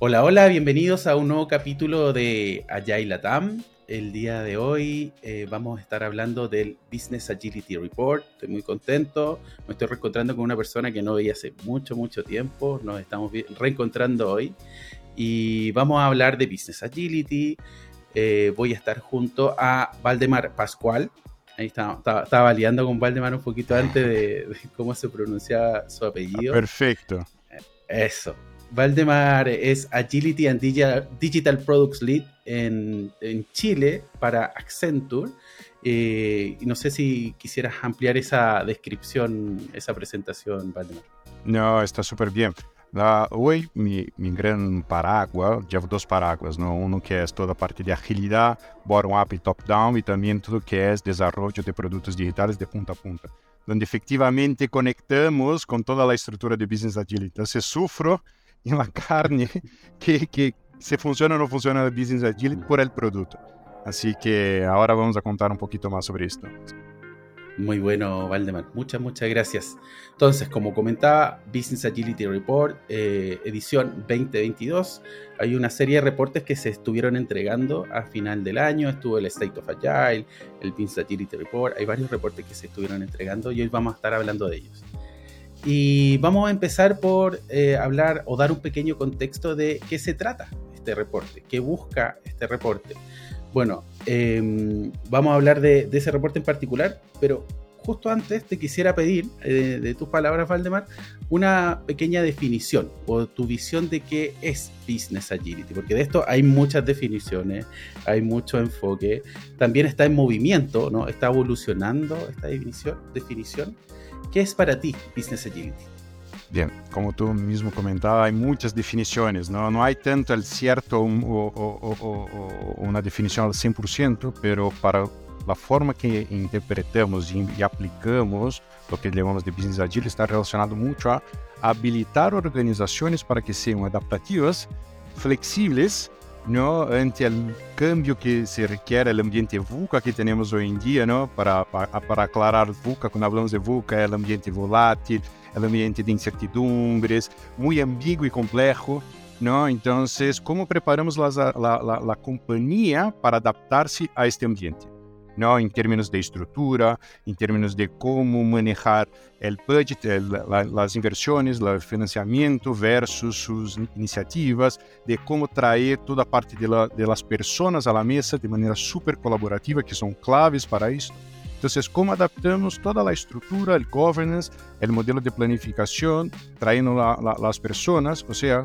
Hola, hola, bienvenidos a un nuevo capítulo de Agile Latam. El día de hoy eh, vamos a estar hablando del Business Agility Report. Estoy muy contento. Me estoy reencontrando con una persona que no veía hace mucho, mucho tiempo. Nos estamos reencontrando hoy. Y vamos a hablar de Business Agility. Eh, voy a estar junto a Valdemar Pascual. Ahí estaba, estaba, liando con Valdemar un poquito antes de, de cómo se pronunciaba su apellido. Perfecto. Eso. Valdemar es Agility and Digital Products Lead en, Chile para Accenture. Eh, no sé si quisieras ampliar esa descripción, esa presentación, Valdemar. No, está súper bien. hoy mi, mi, gran paraguas, llevo dos paraguas, ¿no? uno que es toda parte de agilidad, bottom-up y top-down, y también todo que es desarrollo de productos digitales de punta a punta, donde efectivamente conectamos con toda la estructura de Business Agility. Entonces sufro en la carne que, que se funciona o no funciona el Business Agility por el producto. Así que ahora vamos a contar un poquito más sobre esto. Muy bueno, Valdemar. Muchas, muchas gracias. Entonces, como comentaba, Business Agility Report, eh, edición 2022. Hay una serie de reportes que se estuvieron entregando a final del año. Estuvo el State of Agile, el Business Agility Report. Hay varios reportes que se estuvieron entregando y hoy vamos a estar hablando de ellos. Y vamos a empezar por eh, hablar o dar un pequeño contexto de qué se trata este reporte, qué busca este reporte. Bueno, em, vamos a hablar de, ese reporte en particular, pero justo antes te quisiera pedir, eh, de tus palabras, Valdemar, una pequeña definición o tu visión de qué es Business Agility, porque de esto hay muchas definiciones, hay mucho enfoque, también está en movimiento, ¿no? Está evolucionando esta definición. definición. ¿Qué es para ti Business Agility? Bien, como tú mismo comentabas, hay muchas definiciones, ¿no? No hay tanto el cierto o, o, una definición al 100%, pero para la forma que interpretamos y aplicamos lo que llamamos de Business Agility está relacionado mucho a habilitar organizaciones para que sean adaptativas, flexibles ¿no? ante el cambio que se requiere el ambiente VUCA que tenemos hoy en día, ¿no? para, para, para aclarar VUCA, cuando hablamos de VUCA, el ambiente volátil, el ambiente de incertidumbres, muy ambiguo y complejo. ¿no? Entonces, ¿cómo preparamos la, la, la, la compañía para adaptarse a este ambiente? ¿No? en términos de estructura, en términos de cómo manejar el budget, las inversiones, el financiamiento versus sus iniciativas, de cómo traer toda parte de, la, de las a mesa de manera súper colaborativa, que son claves para esto. Entonces, ¿cómo adaptamos toda la estructura, el governance, el modelo de planificación, trayendo la, la, las personas, o sea,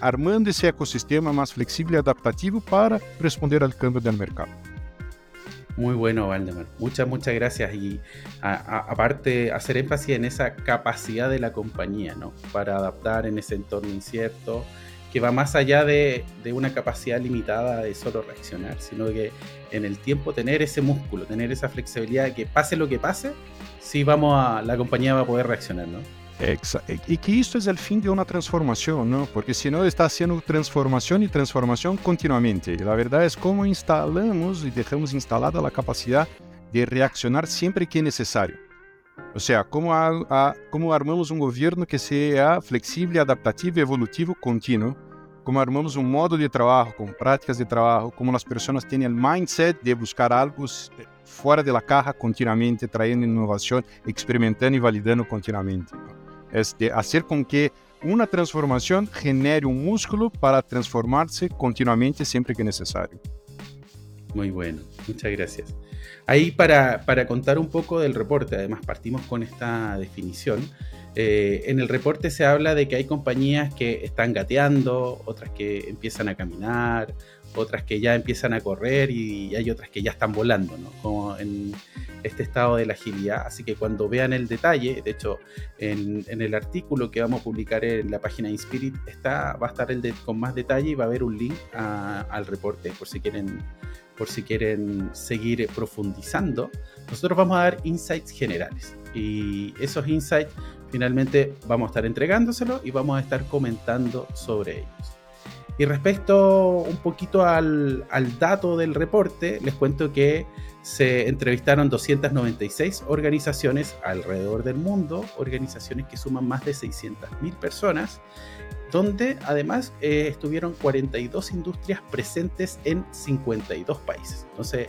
armando ese ecosistema más flexible y adaptativo para responder al cambio del mercado? Muy bueno, Valdemar. Muchas, muchas gracias. Y aparte, hacer énfasis en esa capacidad de la compañía, ¿no? Para adaptar en ese entorno incierto, que va más allá de, de, una capacidad limitada de solo reaccionar, sino que en el tiempo tener ese músculo, tener esa flexibilidad que pase lo que pase, sí vamos a, la compañía va a poder reaccionar, ¿no? Y que esto es el fin de una transformación, ¿no? Porque si no está haciendo transformación y transformación continuamente. La verdad es cómo instalamos y dejamos instalada la capacidad de reaccionar siempre que es necesario. O sea, cómo, a, a, cómo armamos un gobierno que sea flexible, adaptativo, evolutivo, continuo. Cómo armamos un modo de trabajo con prácticas de trabajo, cómo las personas tienen el mindset de buscar algo fuera de la caja continuamente, trayendo innovación, experimentando y validando continuamente es de hacer con que una transformación genere un músculo para transformarse continuamente siempre que necesario. Muy bueno, muchas gracias. Ahí para, para contar un poco del reporte, además partimos con esta definición. Eh, en el reporte se habla de que hay compañías que están gateando, otras que empiezan a caminar, otras que ya empiezan a correr y hay otras que ya están volando, ¿no? Como en este estado de la agilidad. Así que cuando vean el detalle, de hecho, en, el artículo que vamos a publicar en la página Inspirit está, va a estar el de, con más detalle y va a haber un link al reporte por si quieren por si quieren seguir profundizando. Nosotros vamos a dar insights generales y esos insights finalmente vamos a estar entregándoselos y vamos a estar comentando sobre ellos. Y respecto un poquito al, al dato del reporte, les cuento que se entrevistaron 296 organizaciones alrededor del mundo, organizaciones que suman más de 600.000 personas, donde además eh, estuvieron 42 industrias presentes en 52 países. Entonces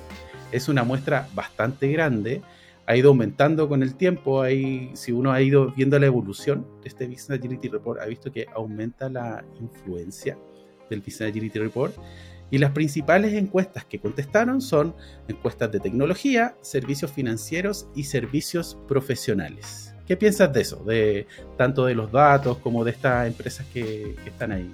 es una muestra bastante grande, ha ido aumentando con el tiempo, si uno ha ido viendo la evolución de este Business Agility Report, ha visto que aumenta la influencia del Business Agility Report y las principales encuestas que contestaron son encuestas de tecnología, servicios financieros y servicios profesionales. ¿Qué piensas de eso? De tanto de los datos como de estas empresas que, están ahí.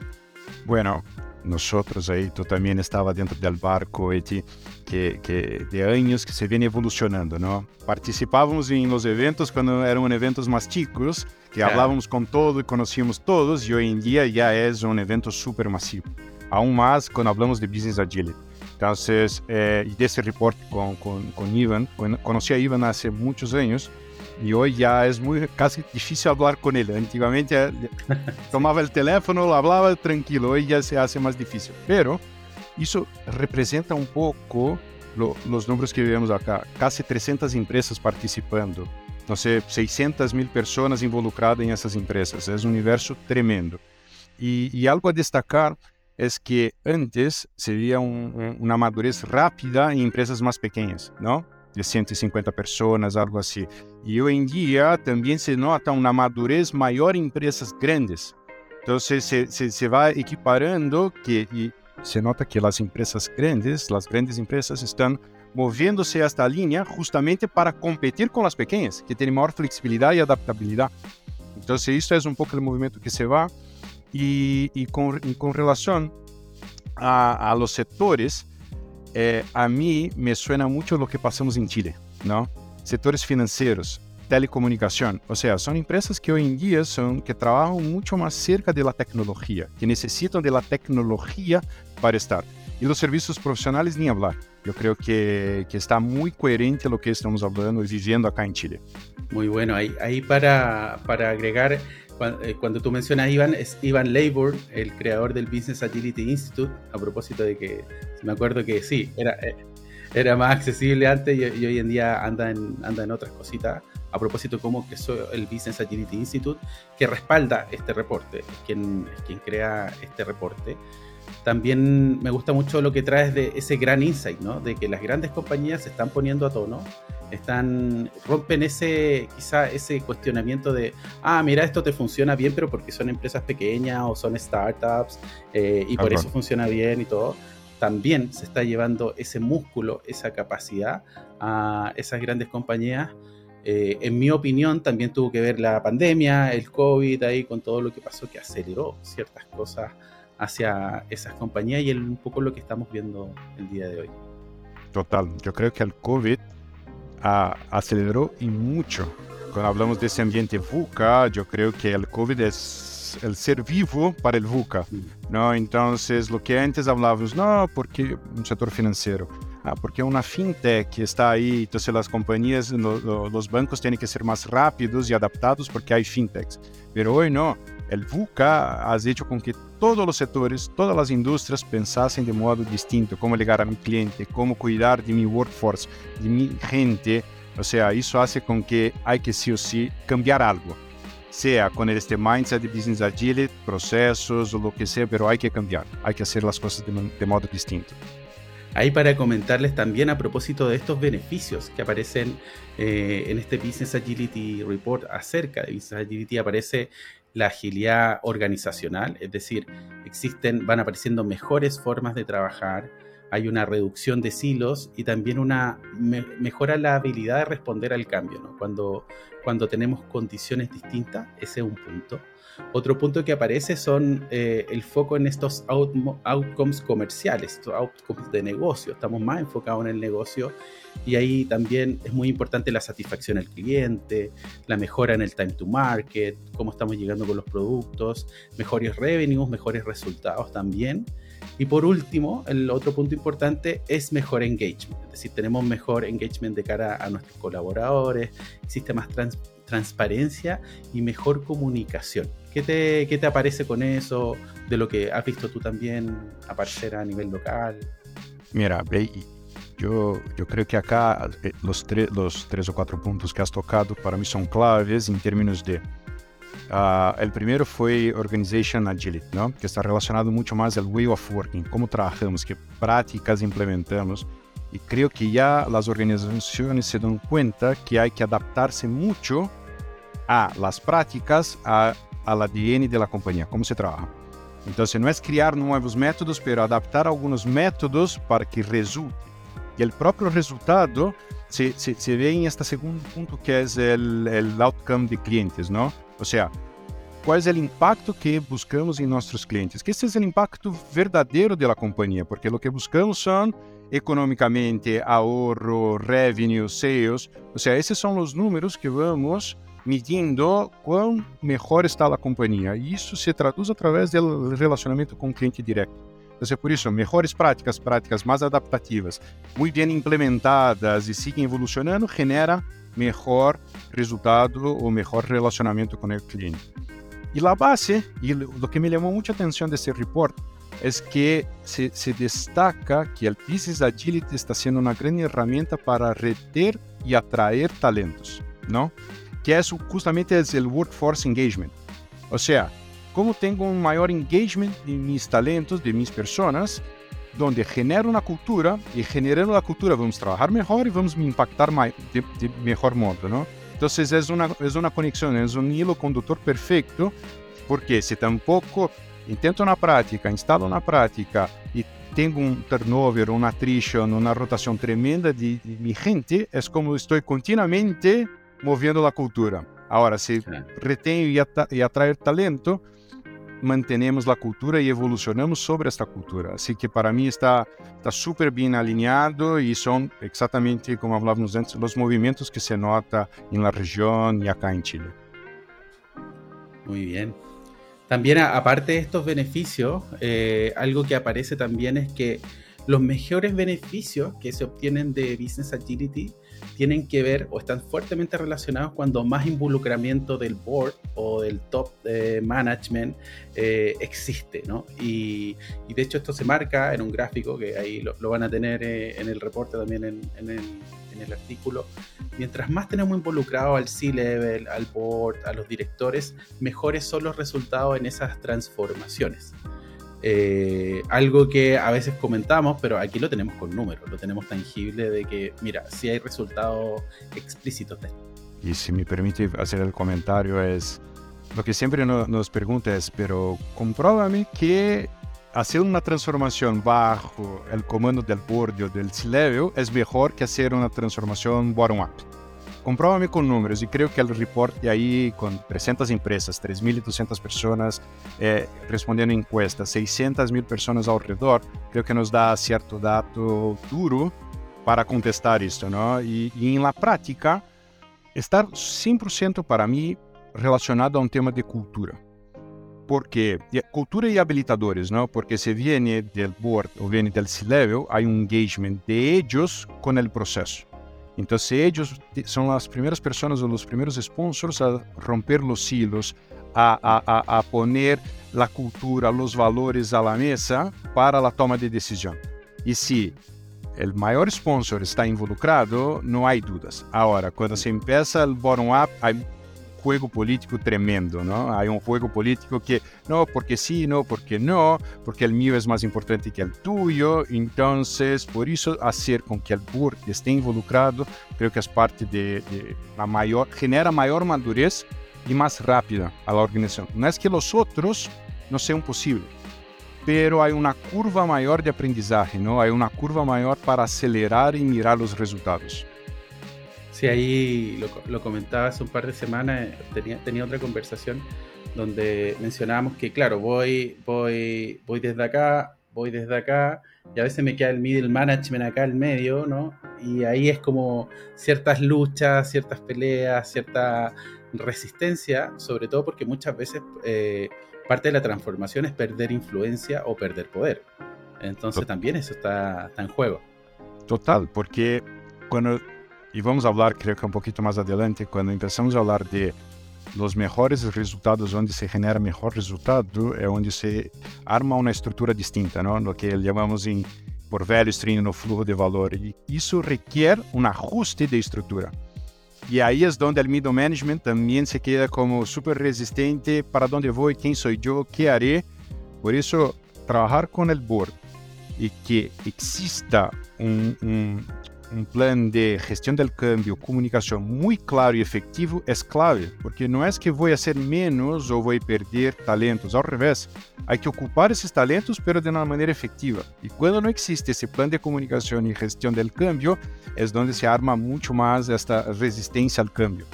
Bueno, nosotros ahí, tú también estabas dentro del barco que, que, de años que se viene evolucionando, ¿no? Participábamos en los eventos cuando eran eventos más chicos, que hablábamos con todo y conocíamos todos, y hoy en día ya es un evento súper masivo aún más cuando hablamos de Business Agility. Entonces, eh, y de ese report con, con, con Ivan, conocí a Ivan hace muchos años y hoy ya es muy casi difícil hablar con él. Antiguamente eh, tomaba el teléfono, hablaba tranquilo, hoy ya se hace más difícil. Pero eso representa un poco lo, los números que vemos acá. Casi 300 empresas participando. No sé, 600 mil personas involucradas en esas empresas. Es un universo tremendo. Y, y algo a destacar es que antes se veía una madurez rápida en empresas más pequeñas, ¿no? de 150 pessoas, algo assim. E hoje em dia também se nota uma madurez maior em empresas grandes. Então se, se, se vai equiparando que e se nota que as empresas grandes, as grandes empresas estão movendo-se esta linha justamente para competir com as pequenas, que têm maior flexibilidade e adaptabilidade. Então, isso é um pouco o movimento que se vai. E, e, com, e com relação a, a los setores, eh, a mí me suena mucho lo que pasamos en Chile, ¿no? Sectores financieros, telecomunicación, o sea, son empresas que hoy en día son que trabajan mucho más cerca de la que necesitan de la para estar. Y los servicios profesionales, ni hablar. Yo creo que, que está muy coherente lo que estamos hablando y viviendo acá en Chile. Muy bueno, ahí, ahí para, para agregar eh, cuando, tú mencionas Ivan, es Ivan Labor, el creador del Business Agility Institute, a propósito de que me acuerdo que sí, era, eh, era más accesible antes y, hoy en día anda en, anda en otras cositas. A propósito cómo creció el Business Agility Institute, que respalda este reporte, es quien, quien crea este reporte. También me gusta mucho lo que traes de ese gran insight, ¿no? De que las grandes compañías se están poniendo a tono están rompen ese quizá ese cuestionamiento de ah mira esto te funciona bien pero porque son empresas pequeñas o son startups eh, y por eso funciona bien y todo también se está llevando ese músculo esa capacidad a esas grandes compañías. Eh, en mi opinión también tuvo que ver la pandemia el covid ahí con todo lo que pasó que aceleró ciertas cosas hacia esas compañías y es un poco lo que estamos viendo el día de hoy total yo creo que el covid aceleró y mucho. Cuando hablamos de ese ambiente VUCA, yo creo que el COVID es el ser vivo para el VUCA, ¿no? Entonces, lo que antes hablábamos, no, porque un sector financiero, ah, porque una fintech está ahí, entonces las compañías, los bancos tienen que ser más rápidos y adaptados porque hay fintechs. Pero hoy no, el VUCA ha hecho con que todos los sectores, todas las industrias pensasen de modo distinto, cómo llegar a mi cliente, cómo cuidar de mi workforce, de mi gente. O sea, eso hace con que hay que sí o sí cambiar algo. Sea con este mindset de business agile, procesos o lo que sea, pero hay que cambiar, hay que hacer las cosas de, modo distinto. Ahí para comentarles también a propósito de estos beneficios que aparecen eh, en este Business Agility Report acerca de Business Agility, aparece la agilidad organizacional, es decir, existen, van apareciendo mejores formas de trabajar, hay una reducción de silos y también una mejora la habilidad de responder al cambio, Cuando, cuando tenemos condiciones distintas, ese es un punto. Otro punto que aparece son eh, el foco en estos outcomes comerciales, estos outcomes de negocio. Estamos más enfocados en el negocio y ahí también es muy importante la satisfacción al cliente, la mejora en el time to market, cómo estamos llegando con los productos, mejores revenues, mejores resultados también. Y por último, el otro punto importante es mejor engagement, es decir, tenemos mejor engagement de cara a nuestros colaboradores, existe más transparencia y mejor comunicación. ¿Qué te, ¿Qué te aparece con eso? De lo que has visto tú también aparecer a nivel local. Mira, yo, yo creo que acá eh, los, los tres o cuatro puntos que has tocado para mí son claves en términos de Uh, el primero fue Organization Agility, ¿no? que está relacionado mucho más al way of working, cómo trabajamos, qué prácticas implementamos. Y creo que ya las organizaciones se dan cuenta que hay que adaptarse mucho a las prácticas, a, al ADN de la compañía, cómo se trabaja. Entonces no es crear nuevos métodos, pero adaptar algunos métodos para que resulte. Y el propio resultado se, se, se ve en este segundo punto que es el, el outcome de clientes, ¿no? O sea, ¿cuál es el impacto que buscamos en nuestros clientes? Que este es el impacto verdadero de la compañía, porque lo que buscamos son económicamente ahorro, revenue, sales. O sea, esos son los números que vamos medindo quão melhor está a companhia. E isso se traduz através do relacionamento com o cliente direto. Então, é por isso, melhores práticas, práticas mais adaptativas, muito bem implementadas e seguem evolucionando, genera melhor resultado ou melhor relacionamento com o cliente. E a base, e o que me chamou muita atenção desse report, é que se, se, destaca que o Business Agility está sendo uma grande ferramenta para reter e atrair talentos, não? que é justamente é o workforce engagement. Ou seja, como tenho um maior engagement de meus talentos, de minhas pessoas, onde genero uma cultura e generando a cultura vamos trabalhar melhor e vamos me impactar mais, de, de melhor modo, não? Então, é uma, é uma conexão, é um hilo condutor perfeito, porque se tampouco intento na prática, instalo na prática e tenho um turnover, uma attrition, uma rotação tremenda de, de minha gente, é como estou continuamente moviendo la cultura. Ahora, si retengo y, atra y atraer talento, mantenemos la cultura y evolucionamos sobre esta cultura. Así que para mí está está súper bien alineado y son exactamente como hablábamos antes los movimientos que se nota en la región y acá en Chile. Muy bien. También aparte de estos beneficios, eh, algo que aparece también es que los mejores beneficios que se obtienen de Business Agility tienen que ver o están fuertemente relacionados cuando más involucramiento del board o del top eh, management eh, existe, ¿no? Y, de hecho esto se marca en un gráfico que ahí lo, van a tener eh, en el reporte también en, en, el, en, el, artículo. Mientras más tenemos involucrado al C-level, al board, a los directores, mejores son los resultados en esas transformaciones. Eh, algo que a veces comentamos, pero aquí lo tenemos con números, lo tenemos tangible de que, mira, si hay resultados explícitos de esto. Y si me permite hacer el comentario es, lo que siempre nos pregunta es, pero compruébame que hacer una transformación bajo el comando del board o del C-Level es mejor que hacer una transformación bottom-up compruébame con números y creo que el report de ahí con 300 empresas, 3.200 personas eh, respondiendo encuestas, 600.000 personas alrededor, creo que nos da cierto dato duro para contestar esto, ¿no? Y, y en la práctica, estar 100% para mí relacionado a un tema de cultura. Porque cultura y habilitadores, ¿no? Porque se viene del board o viene del C-level, hay un engagement de ellos con el proceso. Então, se eles são as primeiras pessoas ou os primeiros sponsors a romper os silos, a, a, a, a poner a cultura, os valores à mesa para a toma de decisão. E se o maior sponsor está involucrado, não há dúvidas. Agora, quando se empieza o bottom-up, juego político tremendo, ¿no? Hay un juego político que no, porque sí, no, porque no, porque el mío es más importante que el tuyo. Entonces, por eso hacer con que el board esté involucrado, creo que es parte de, de la mayor, genera mayor madurez y más rápida a la organización. No es que los otros no sean posibles, pero hay una curva mayor de aprendizaje, ¿no? Hay una curva mayor para acelerar y mirar los resultados. Sí, ahí lo, comentaba hace un par de semanas, tenía, tenía otra conversación donde mencionábamos que, claro, voy, voy, voy desde acá, voy desde acá, y a veces me queda el middle management acá al medio, ¿no? Y ahí es como ciertas luchas, ciertas peleas, cierta resistencia, sobre todo porque muchas veces eh, parte de la transformación es perder influencia o perder poder. Entonces también eso está, está en juego. Total, porque cuando e vamos falar, creio que um pouquinho mais adelante, quando começamos a falar de os melhores resultados, onde se genera melhor resultado, é onde se arma uma estrutura distinta, não? no que chamamos em, por velho stream no fluxo de valor. E isso requer um ajuste de estrutura. E aí é onde o middle management também se queda como super resistente para onde vou, quem sou eu, que haré. Por isso, trabalhar com o board e que exista um, um un plan de gestión del cambio, comunicación muy claro y efectivo es clave, porque no es que voy a hacer menos o voy a perder talentos, al revés, hay que ocupar esos talentos pero de una manera efectiva. Y cuando no existe ese plan de comunicación y gestión del cambio, es donde se arma mucho más esta resistencia al cambio.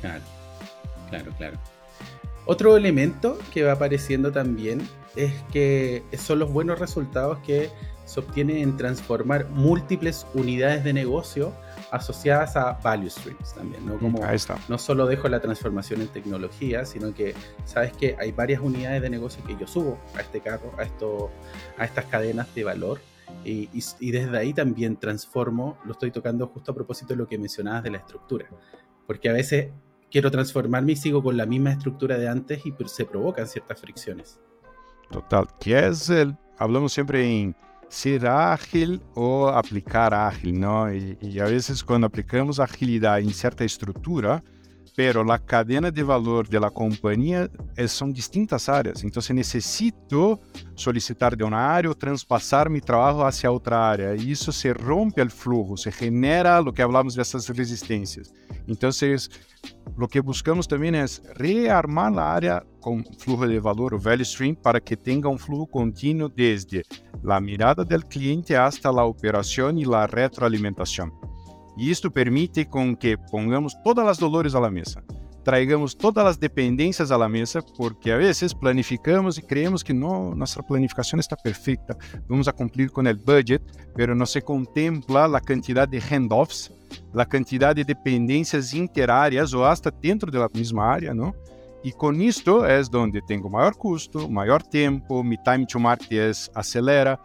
Claro, claro, claro. Otro elemento que va apareciendo también es que son los buenos resultados que se obtiene en transformar múltiples unidades de negocio asociadas a value streams también, ¿no? Como no solo dejo la transformación en tecnología, sino que sabes que hay varias unidades de negocio que yo subo a este carro, a esto, a estas cadenas de valor. Y, y, desde ahí también transformo, lo estoy tocando justo a propósito de lo que mencionabas de la estructura, porque a veces quiero transformarme y sigo con la misma estructura de antes y se provocan ciertas fricciones. Total, que es el, hablamos siempre en ser ágil ou aplicar ágil, não? E, e a vezes quando aplicamos agilidade em certa estrutura, pero la cadena de valor de la compañía es, son distintas áreas. Entonces necesito solicitar de una área o traspasar mi trabajo hacia otra área. Y eso se rompe el flujo, se genera lo que hablamos de esas resistencias. Entonces, lo que buscamos también es rearmar la área con flujo de valor o value stream para que tenga un flujo continuo desde la mirada del cliente hasta la operación y la retroalimentación. E isto permite com que pongamos todas as dores à mesa, traigamos todas as dependências à mesa, porque a vezes planificamos e creemos que no, nossa planificação está perfeita, vamos a cumprir com o budget, mas não se contempla a quantidade de handoffs, a quantidade de dependências interáreas ou até dentro da mesma área, não? E com isto é onde tenho maior custo, maior tempo, meu time to market é acelera,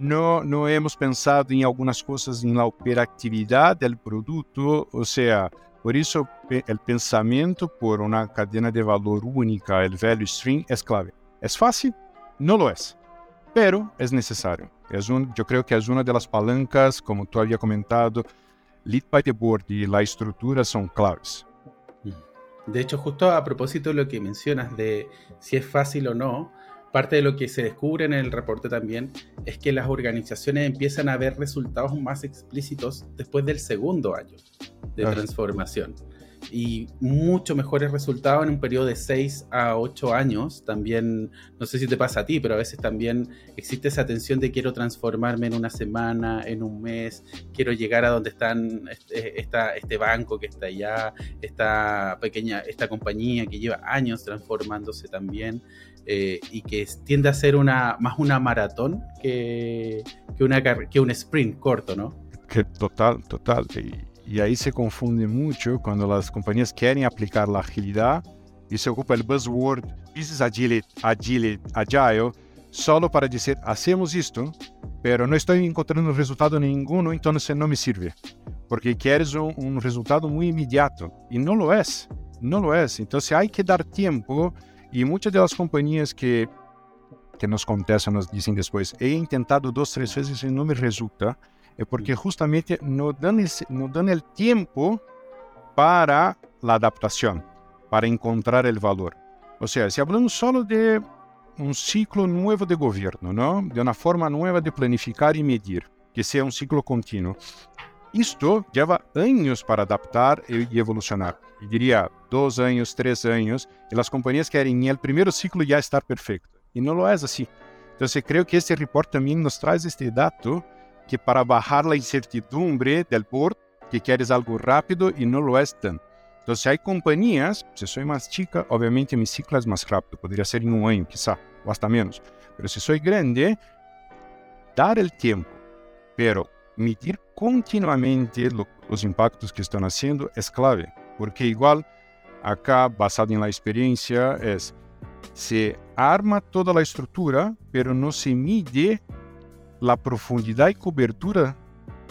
No, no hemos pensado en algunas cosas en la operatividad del producto, o sea, por eso el pensamiento por una cadena de valor única, el value stream, es clave. ¿Es fácil? No lo es, pero es necesario. Es un, yo creo que es una de las palancas, como tú había comentado, lead by the board y la estructura son claves. De hecho, justo a propósito de lo que mencionas de si es fácil o no, parte de lo que se descubre en el reporte también es que las organizaciones empiezan a ver resultados más explícitos después del segundo año de transformación y mucho mejores resultados en un periodo de 6 a 8 años. También, no sé si te pasa a ti, pero a veces también existe esa tensión de quiero transformarme en una semana, en un mes, quiero llegar a donde están este, este banco que está allá, esta pequeña, esta compañía que lleva años transformándose también. Eh, y que tiende a ser una, más una maratón que, que, una, que un sprint corto, ¿no? Que total, total. Y ahí se confunde mucho cuando las compañías quieren aplicar la agilidad y se ocupa el buzzword Business Agile, Agile, Agile, solo para decir, hacemos esto, pero no estoy encontrando resultado ninguno, entonces no me sirve. Porque quieres un, un resultado muy inmediato y no lo es, no lo es. Entonces hay que dar tiempo y muchas de las compañías que, que nos contestan nos dicen después, he intentado dos, tres veces y no me resulta é porque justamente não dão, não dão o tempo para a adaptação, para encontrar o valor. Ou seja, se falamos só de um ciclo novo de governo, não? de uma forma nova de planificar e medir, que seja um ciclo contínuo. Isto leva anos para adaptar e evolucionar. Eu diria dois anos, três anos, e as companhias querem no primeiro ciclo já estar perfeito. E não é assim. Então, eu creio que este report também nos traz este dado que para bajar la incertidumbre del board, que quieres algo rápido y no lo es tanto. Entonces hay compañías, si soy más chica, obviamente mi ciclo es más rápido, podría ser en un año quizá, o hasta menos. Pero si soy grande, dar el tiempo, pero medir continuamente lo, os impactos que estão nascendo é clave, porque igual acá, basado em experiência, é se arma toda a estrutura, pero não se mide a profundidade e cobertura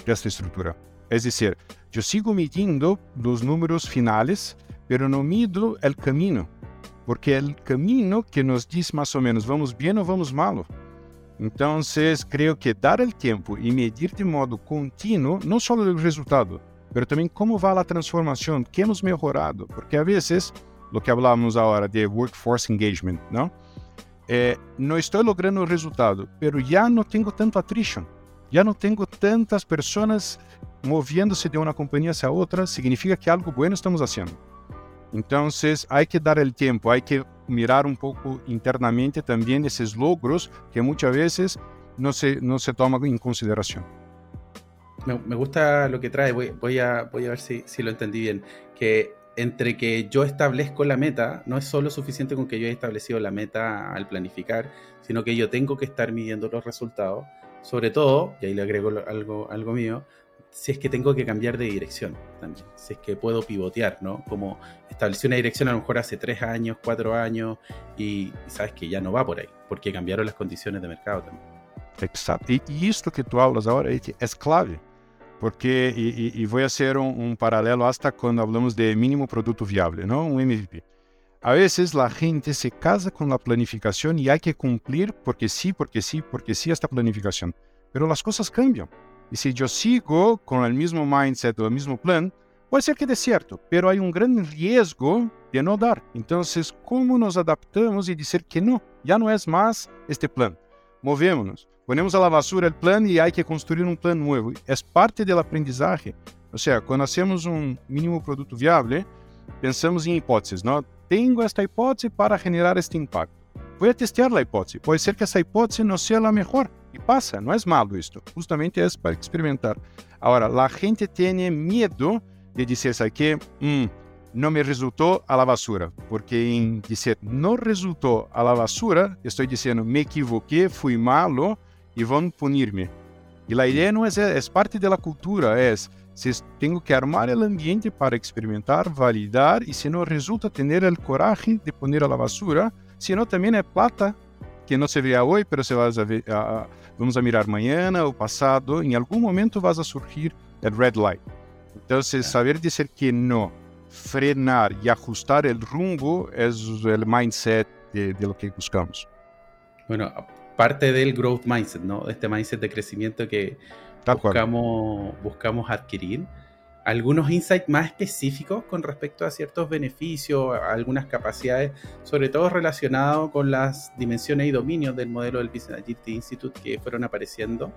desta estrutura. É es dizer, eu sigo medindo os números finais, pero não mido o caminho, porque é o caminho que nos diz mais ou menos vamos bem ou vamos malo. Então, vocês creio que dar o tempo e medir de modo contínuo, não só o resultado, mas também como vai a transformação, que hemos melhorado, porque às vezes, o que falávamos agora de workforce engagement, não? Eh, não estou logrando o resultado, mas já não tenho tanto attrition, já não tenho tantas pessoas moviendo-se de uma companhia a outra, significa que algo bueno estamos fazendo. Então, há que dar o tempo, há que mirar un poco internamente también esos logros que muchas veces no se, no se toman en consideración. Me, gusta lo que trae, voy, voy, a, voy a ver si, si lo entendí bien, que entre que yo establezco la meta, no es solo suficiente con que yo haya establecido la meta al planificar, sino que yo tengo que estar midiendo los resultados, sobre todo, y ahí le agrego algo, algo mío, si es que tengo que cambiar de dirección también, si es que puedo pivotear, ¿no? Como establecí una dirección a lo mejor hace tres años, cuatro años, y, sabes que ya no va por ahí, porque cambiaron las condiciones de mercado también. Exacto. Y, esto que tú hablas ahora es clave, porque, y, voy a hacer un, un, paralelo hasta cuando hablamos de mínimo producto viable, ¿no? Un MVP. A veces la gente se casa con la planificación y hay que cumplir porque sí, porque sí, porque sí esta planificación. Pero las cosas cambian. Y si yo sigo con el mismo mindset o el mismo plan, ser que dé cierto, pero hay un gran riesgo de no dar. Entonces, ¿cómo nos adaptamos y decir que no? Ya no es más este plan. Movémonos. Ponemos a la basura el plan y hay que construir un plan nuevo. Es parte del aprendizaje. O sea, cuando hacemos un mínimo producto viable, pensamos en hipótesis, ¿no? Tengo esta hipótesis para generar este impacto. Voy a hipótesis. Puede ser que esa hipótesis no sea la mejor. Y pasa, no es malo esto. Justamente es para experimentar. Ahora, la gente tiene miedo de ¿sabes qué? Mm, no me resultó a la basura. Porque en decir no resultó a la basura, estoy diciendo me equivoqué, fui malo van a punirme. Y la idea no es, es parte de la cultura, es si tengo que armar el ambiente para experimentar, validar y si no resulta tener el coraje de poner a la basura, no también es plata que no se vea hoy, pero se va a, ver, a, vamos a mirar mañana o pasado, en algún momento vas a surgir el red light. Entonces, saber decir que no, frenar y ajustar el rumbo es el mindset de, de lo que buscamos. Bueno, parte del growth mindset, ¿no? Este mindset de crecimiento que buscamos, buscamos adquirir algunos insights más específicos con respecto a ciertos beneficios, a algunas capacidades, sobre todo relacionados con las dimensiones y dominios del modelo del Business Agility Institute que fueron apareciendo.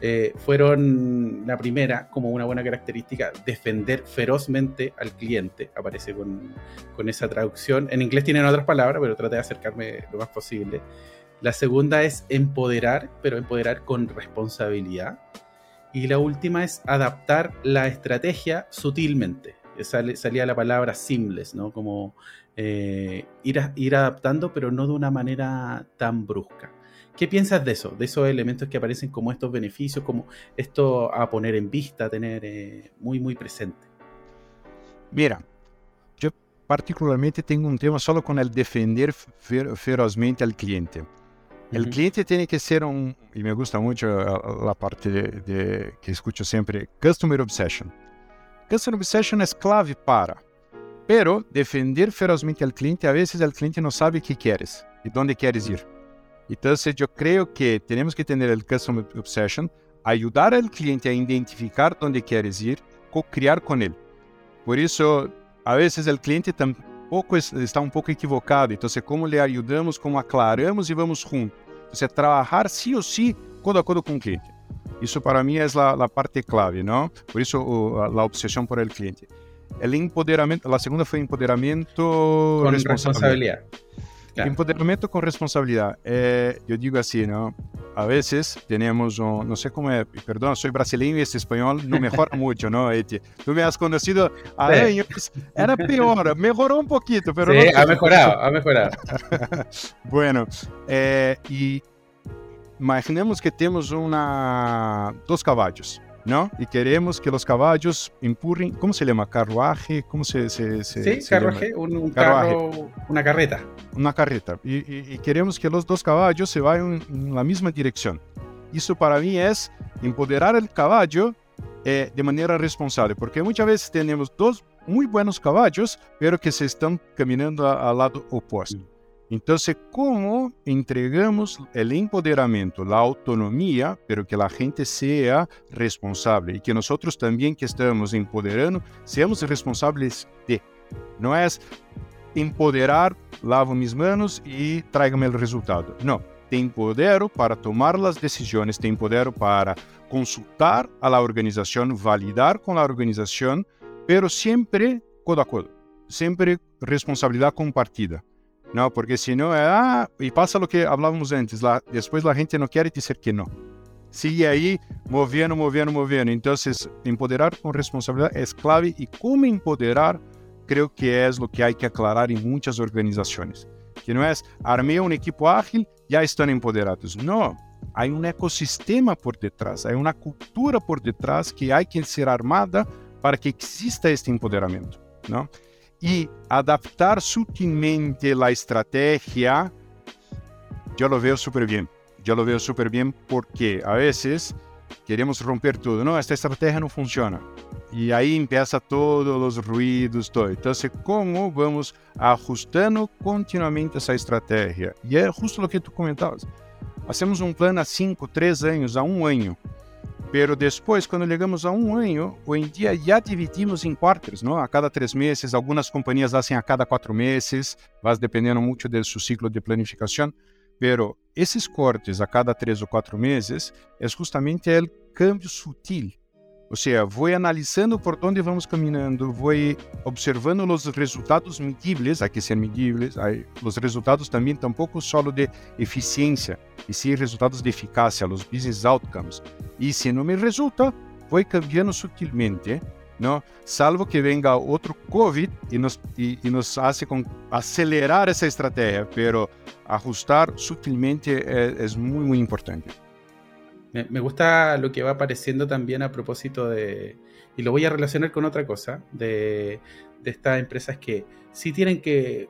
Eh, fueron la primera, como una buena característica, defender ferozmente al cliente. Aparece con, con esa traducción. En inglés tienen otras palabras, pero traté de acercarme lo más posible. La segunda es empoderar, pero empoderar con responsabilidad. Y la última es adaptar la estrategia sutilmente. salía la palabra seamless, ¿no? Como eh, ir, ir adaptando, pero no de una manera tan brusca. ¿Qué piensas de eso? De esos elementos que aparecen como estos beneficios, como esto a poner en vista, a tener eh, muy, muy presente. Mira, yo particularmente tengo un tema solo con el defender ferozmente al cliente. El cliente tiene que ser un, y me gusta mucho la parte de, que escucho siempre, Customer Obsession. Customer Obsession es clave para, pero defender ferozmente al cliente, a veces el cliente no sabe qué quieres y dónde quieres ir. Entonces yo creo que tenemos que tener el Customer Obsession, ayudar al cliente a identificar dónde quieres ir, co-crear con él. Por eso, a veces el cliente también pouco está um pouco equivocado. Então, como lhe ajudamos, como aclaramos e vamos juntos. Então, trabalhar sim ou sim, de acordo com o cliente. Isso para mim é a, parte clave, não? Por isso, a, obsessão por el cliente. O empoderamento, a segunda foi empoderamento com responsabilidade. Empoderamiento con responsabilidad. Eh, yo digo así, ¿no? A veces tenemos, no sé cómo es, perdón, soy brasileño y este español no mejora mucho, ¿no? Tú me has conocido a años, era peor, mejoró un poquito, pero... Sí, ha mejorado, ha mejorado. bueno, eh, y imaginemos que tenemos una, dos caballos. ¿No? Y queremos que los caballos empurren, ¿cómo se llama? ¿Carruaje? ¿Cómo se, se, Sí, carruaje, un, carro, una carreta. Una carreta. Y, queremos que los dos caballos se vayan en la misma dirección. Eso para mí es empoderar el caballo eh, de manera responsable, porque muchas veces tenemos dos muy buenos caballos, pero que se están caminando al lado opuesto. Então, como entregamos o empoderamento, a autonomia, para que a gente seja responsável e que nós também que estamos empoderando, sejamos responsáveis de. Não é empoderar, lavo minhas mãos e traga-me o resultado. Não. Te empodero para tomar as decisões, te empodero para consultar a la organização, validar com a organização, pero sempre codo a codo, sempre responsabilidade compartida. No, porque si no, ah, y pasa lo que hablábamos antes, la, después la gente no quiere decir que no. Sigue ahí moviendo, moviendo, moviendo. Entonces, empoderar con responsabilidad es clave y cómo empoderar creo que es lo que hay que aclarar en muchas organizaciones. Que no es, armé un equipo ágil, ya están empoderados. No, hay un ecosistema por detrás, hay una cultura por detrás que hay que ser armada para que exista este empoderamiento, ¿no? e adaptar sutilmente a estratégia, eu lo vejo super bem. Eu lo vejo super bem porque a vezes queremos romper tudo. Não, esta estratégia não funciona. E aí começa todos os ruídos, todo. Então, como vamos ajustando continuamente essa estratégia? E é justo o que tu comentavas. Fazemos um plano a 5, 3 anos, a um ano. Pero depois, quando chegamos a um ano, hoje em dia já dividimos em quartos, não? A cada três meses, algumas companhias fazem a cada quatro meses, vai dependendo muito do seu ciclo de planificação. Pero esses cortes a cada três ou quatro meses é justamente o câmbio sutil ou seja, vou analisando por onde vamos caminhando, vou observando os resultados medíveis, há que ser medíveis, os resultados também tampouco só de eficiência, e sim resultados de eficácia, os business outcomes. E se não me resulta, vou cambiando sutilmente, não? salvo que venga outro COVID e nos, e, e nos hace com acelerar essa estratégia, pero ajustar sutilmente é, é muito, muito importante. Me, gusta lo que va apareciendo también a propósito de, y lo voy a relacionar con otra cosa, de, estas empresas que sí tienen que,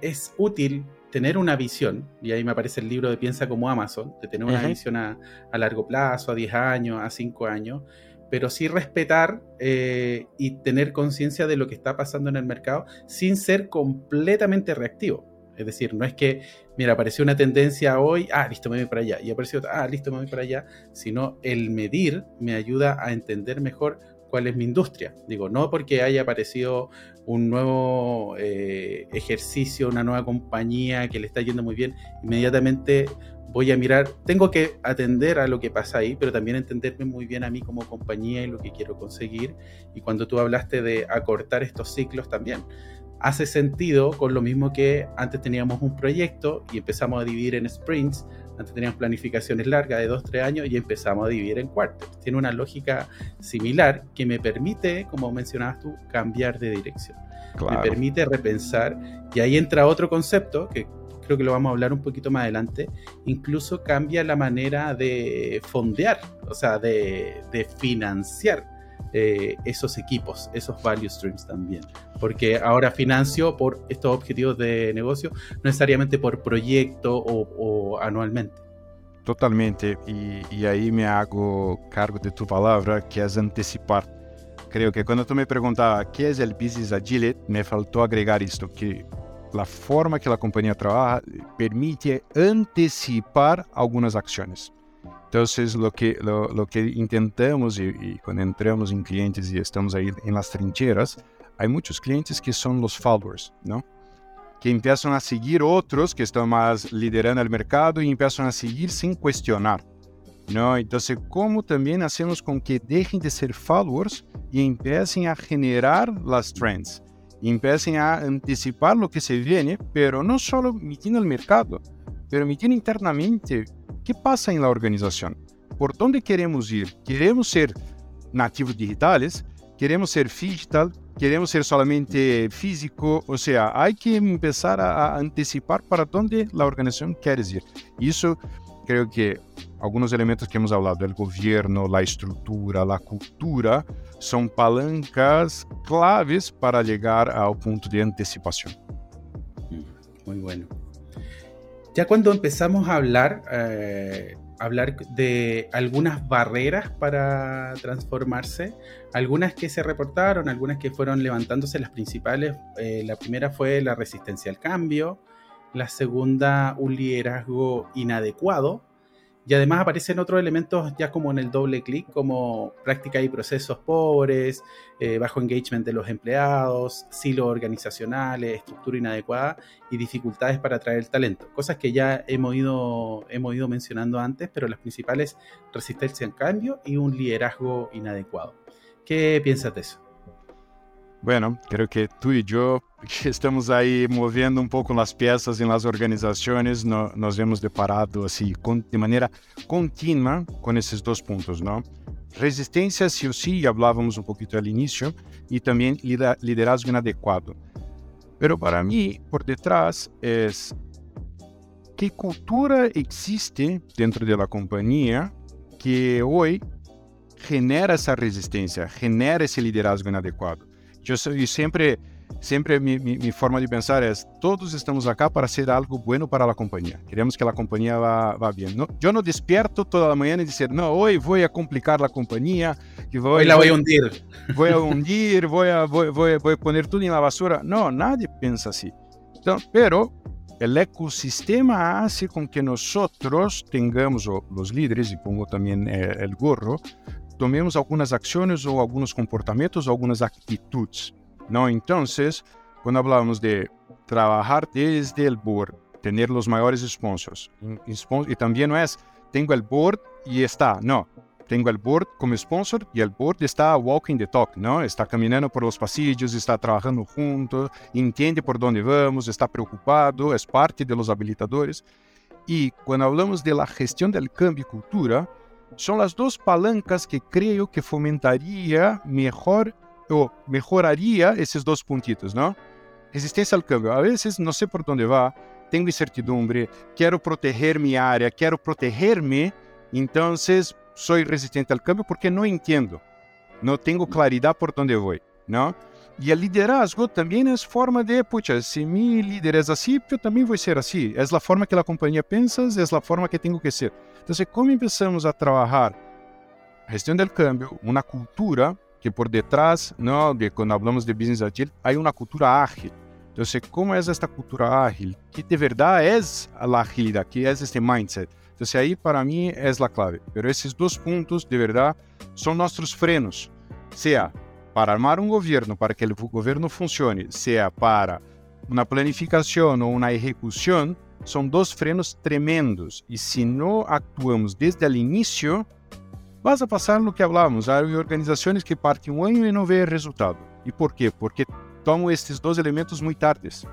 es, útil tener una visión, y ahí me aparece el libro de Piensa como Amazon, de tener una visión a, largo plazo, a 10 años, a 5 años, pero sí respetar eh, y tener conciencia de lo que está pasando en el mercado sin ser completamente reactivo. Es decir, no es que, mira, apareció una tendencia hoy, ah, listo, me voy para allá, y apareció otra, ah, listo, me voy para allá, sino el medir me ayuda a entender mejor cuál es mi industria. Digo, no porque haya aparecido un nuevo eh, ejercicio, una nueva compañía que le está yendo muy bien, inmediatamente voy a mirar, tengo que atender a lo que pasa ahí, pero también entenderme muy bien a mí como compañía y lo que quiero conseguir. Y cuando tú hablaste de acortar estos ciclos también, hace sentido con lo mismo que antes teníamos un proyecto y empezamos a dividir en sprints, antes teníamos planificaciones largas de 2, 3 años y empezamos a dividir en cuartos. Tiene una lógica similar que me permite, como mencionabas tú, cambiar de dirección. Me permite repensar y ahí entra otro concepto que creo que lo vamos a hablar un poquito más adelante, incluso cambia la manera de fondear, o sea, de, de financiar eh, esos equipos, esos value streams también. Porque ahora financio por estos objetivos de negocio, no necesariamente por proyecto o, anualmente. Totalmente, y, ahí me hago cargo de tu palabra, que es anticipar. Creo que cuando tú me preguntabas qué es el Business Agile, me faltó agregar esto, que la forma que la compañía trabaja permite anticipar algunas acciones. Entonces, lo que, lo, lo que intentamos y, y, cuando entramos en clientes y estamos ahí en las trincheras, hay muchos clientes que son los followers, ¿no? Que empiezan a seguir otros que están más liderando el mercado y empiezan a seguir sin cuestionar, ¿no? Entonces, ¿cómo también hacemos con que dejen de ser followers y empiecen a generar las trends? Empiecen a anticipar lo que se viene, pero no solo metiendo el mercado, pero metiendo internamente que passa em la organización? ¿Por onde queremos ir? ¿Queremos ser nativos digitales? ¿Queremos ser digital? ¿Queremos ser solamente físico? Ou seja, há que começar a, antecipar para onde a organização quer ir. Isso, creio que alguns elementos que hemos hablado, o governo, a estrutura, a cultura, são palancas claves para chegar ao ponto de antecipação. Hum, muito bueno. Ya cuando empezamos a hablar, eh, hablar de algunas barreras para transformarse, algunas que se reportaron, algunas que fueron levantándose, las principales. Eh, la primera fue la resistencia al cambio, la segunda un liderazgo inadecuado, y además aparecen otros elementos ya como en el doble clic, como práctica y procesos pobres, eh, bajo engagement de los empleados, silos organizacionales, estructura inadecuada y dificultades para atraer talento. Cosas que ya hemos ido, hemos ido mencionando antes, pero las principales, resistencia al cambio y un liderazgo inadecuado. ¿Qué piensas de eso? Bueno, creo que tú y yo que estamos aí movendo um pouco nas peças e nas organizações, no, nós vemos deparado assim de maneira contínua com esses dois pontos, não? Resistência, sim, sim, falávamos um pouquinho ali início, e também liderazgo inadequado. Mas para mim, por detrás é que cultura existe dentro da companhia que hoje genera essa resistência, genera esse liderazgo inadequado. Eu, eu sempre siempre mi, mi, forma de pensar es, todos estamos acá para hacer algo bueno para la compañía. Queremos que la compañía va, va bien. ¿no? Yo no despierto toda la mañana y decir, no, hoy voy a complicar la compañía. Y voy, hoy la voy a hundir. Voy a hundir, voy a, voy, voy, voy a poner todo en la basura. No, nadie piensa así. Entonces, pero el ecosistema hace con que nosotros tengamos, los líderes, y pongo también eh, el gorro, tomemos algunas acciones o algunos comportamientos o algunas actitudes. ¿No? Entonces, cuando hablamos de trabajar desde el board, tener los mayores sponsors, y también no es, tengo el board y está, no, tengo el board como sponsor y el board está walking the talk, ¿no? Está caminando por los pasillos, está trabajando juntos, entiende por dónde vamos, está preocupado, es parte de los habilitadores. Y cuando hablamos de la gestión del cambio y cultura, son las dos palancas que creo que fomentaría mejor eu melhoraria esses dois pontitos, não? Resistência ao câmbio. A vezes não sei por onde vá, tenho incertidumbre, quero proteger minha área, quero proteger-me, então sou resistente ao câmbio porque não entendo, não tenho claridade por onde vou, não? E o liderazgo também é forma de, puxa, se meu líder é assim, eu também vou ser assim. É a forma que a companhia pensa, é a forma que tenho que ser. Então, como começamos a trabalhar gestão do câmbio, uma cultura, que por detrás, ¿no? de cuando de business agile, hay una cultura ágil. Entonces, ¿cómo es esta cultura ágil? ¿Qué de verdad es la agilidad? ¿Qué es este mindset? Entonces, ahí para mí es la clave. Pero esos dos puntos, de verdad, son nuestros frenos. Sea para armar um governo, para que o governo funcione, seja para uma planificação ou uma execução, são dois frenos tremendos. E se não actuamos desde o início, Vas a no que hablamos, há organizações que partem um ano e não vêem resultado. E por quê? Porque tomam esses dois elementos muito tardes.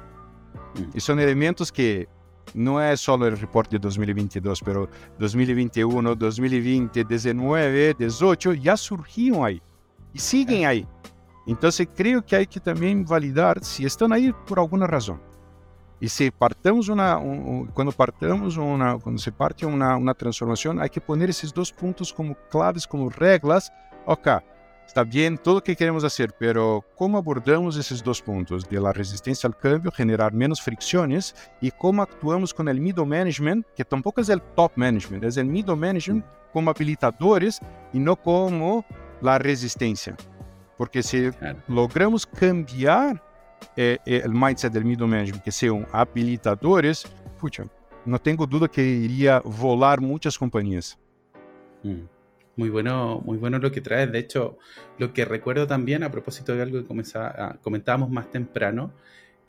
E são elementos que não é só o reporte de 2022, pero 2021, 2020, 19, 18 surgiram aí. E seguem é. aí. Então, eu creio que há que também validar se estão aí por alguma razão. E se partamos una, partamos una, se parte uma uma transformação, há que pôr esses dois pontos como claves, como regras. Ok, está bem, tudo o que queremos fazer, pero como abordamos esses dois pontos? De la resistência ao cambio, generar menos fricciones, e como actuamos com o middle management, que tampouco é o top management, é o middle management como habilitadores e não como la resistência, Porque se logramos cambiar eh, o mindset do middle management, que são habilitadores, pucha, no tengo duda que iría volar muchas compañías. Mm. Muy bueno, muy bueno lo que traes. De hecho, lo que recuerdo también a propósito de algo que ah, comentábamos más temprano,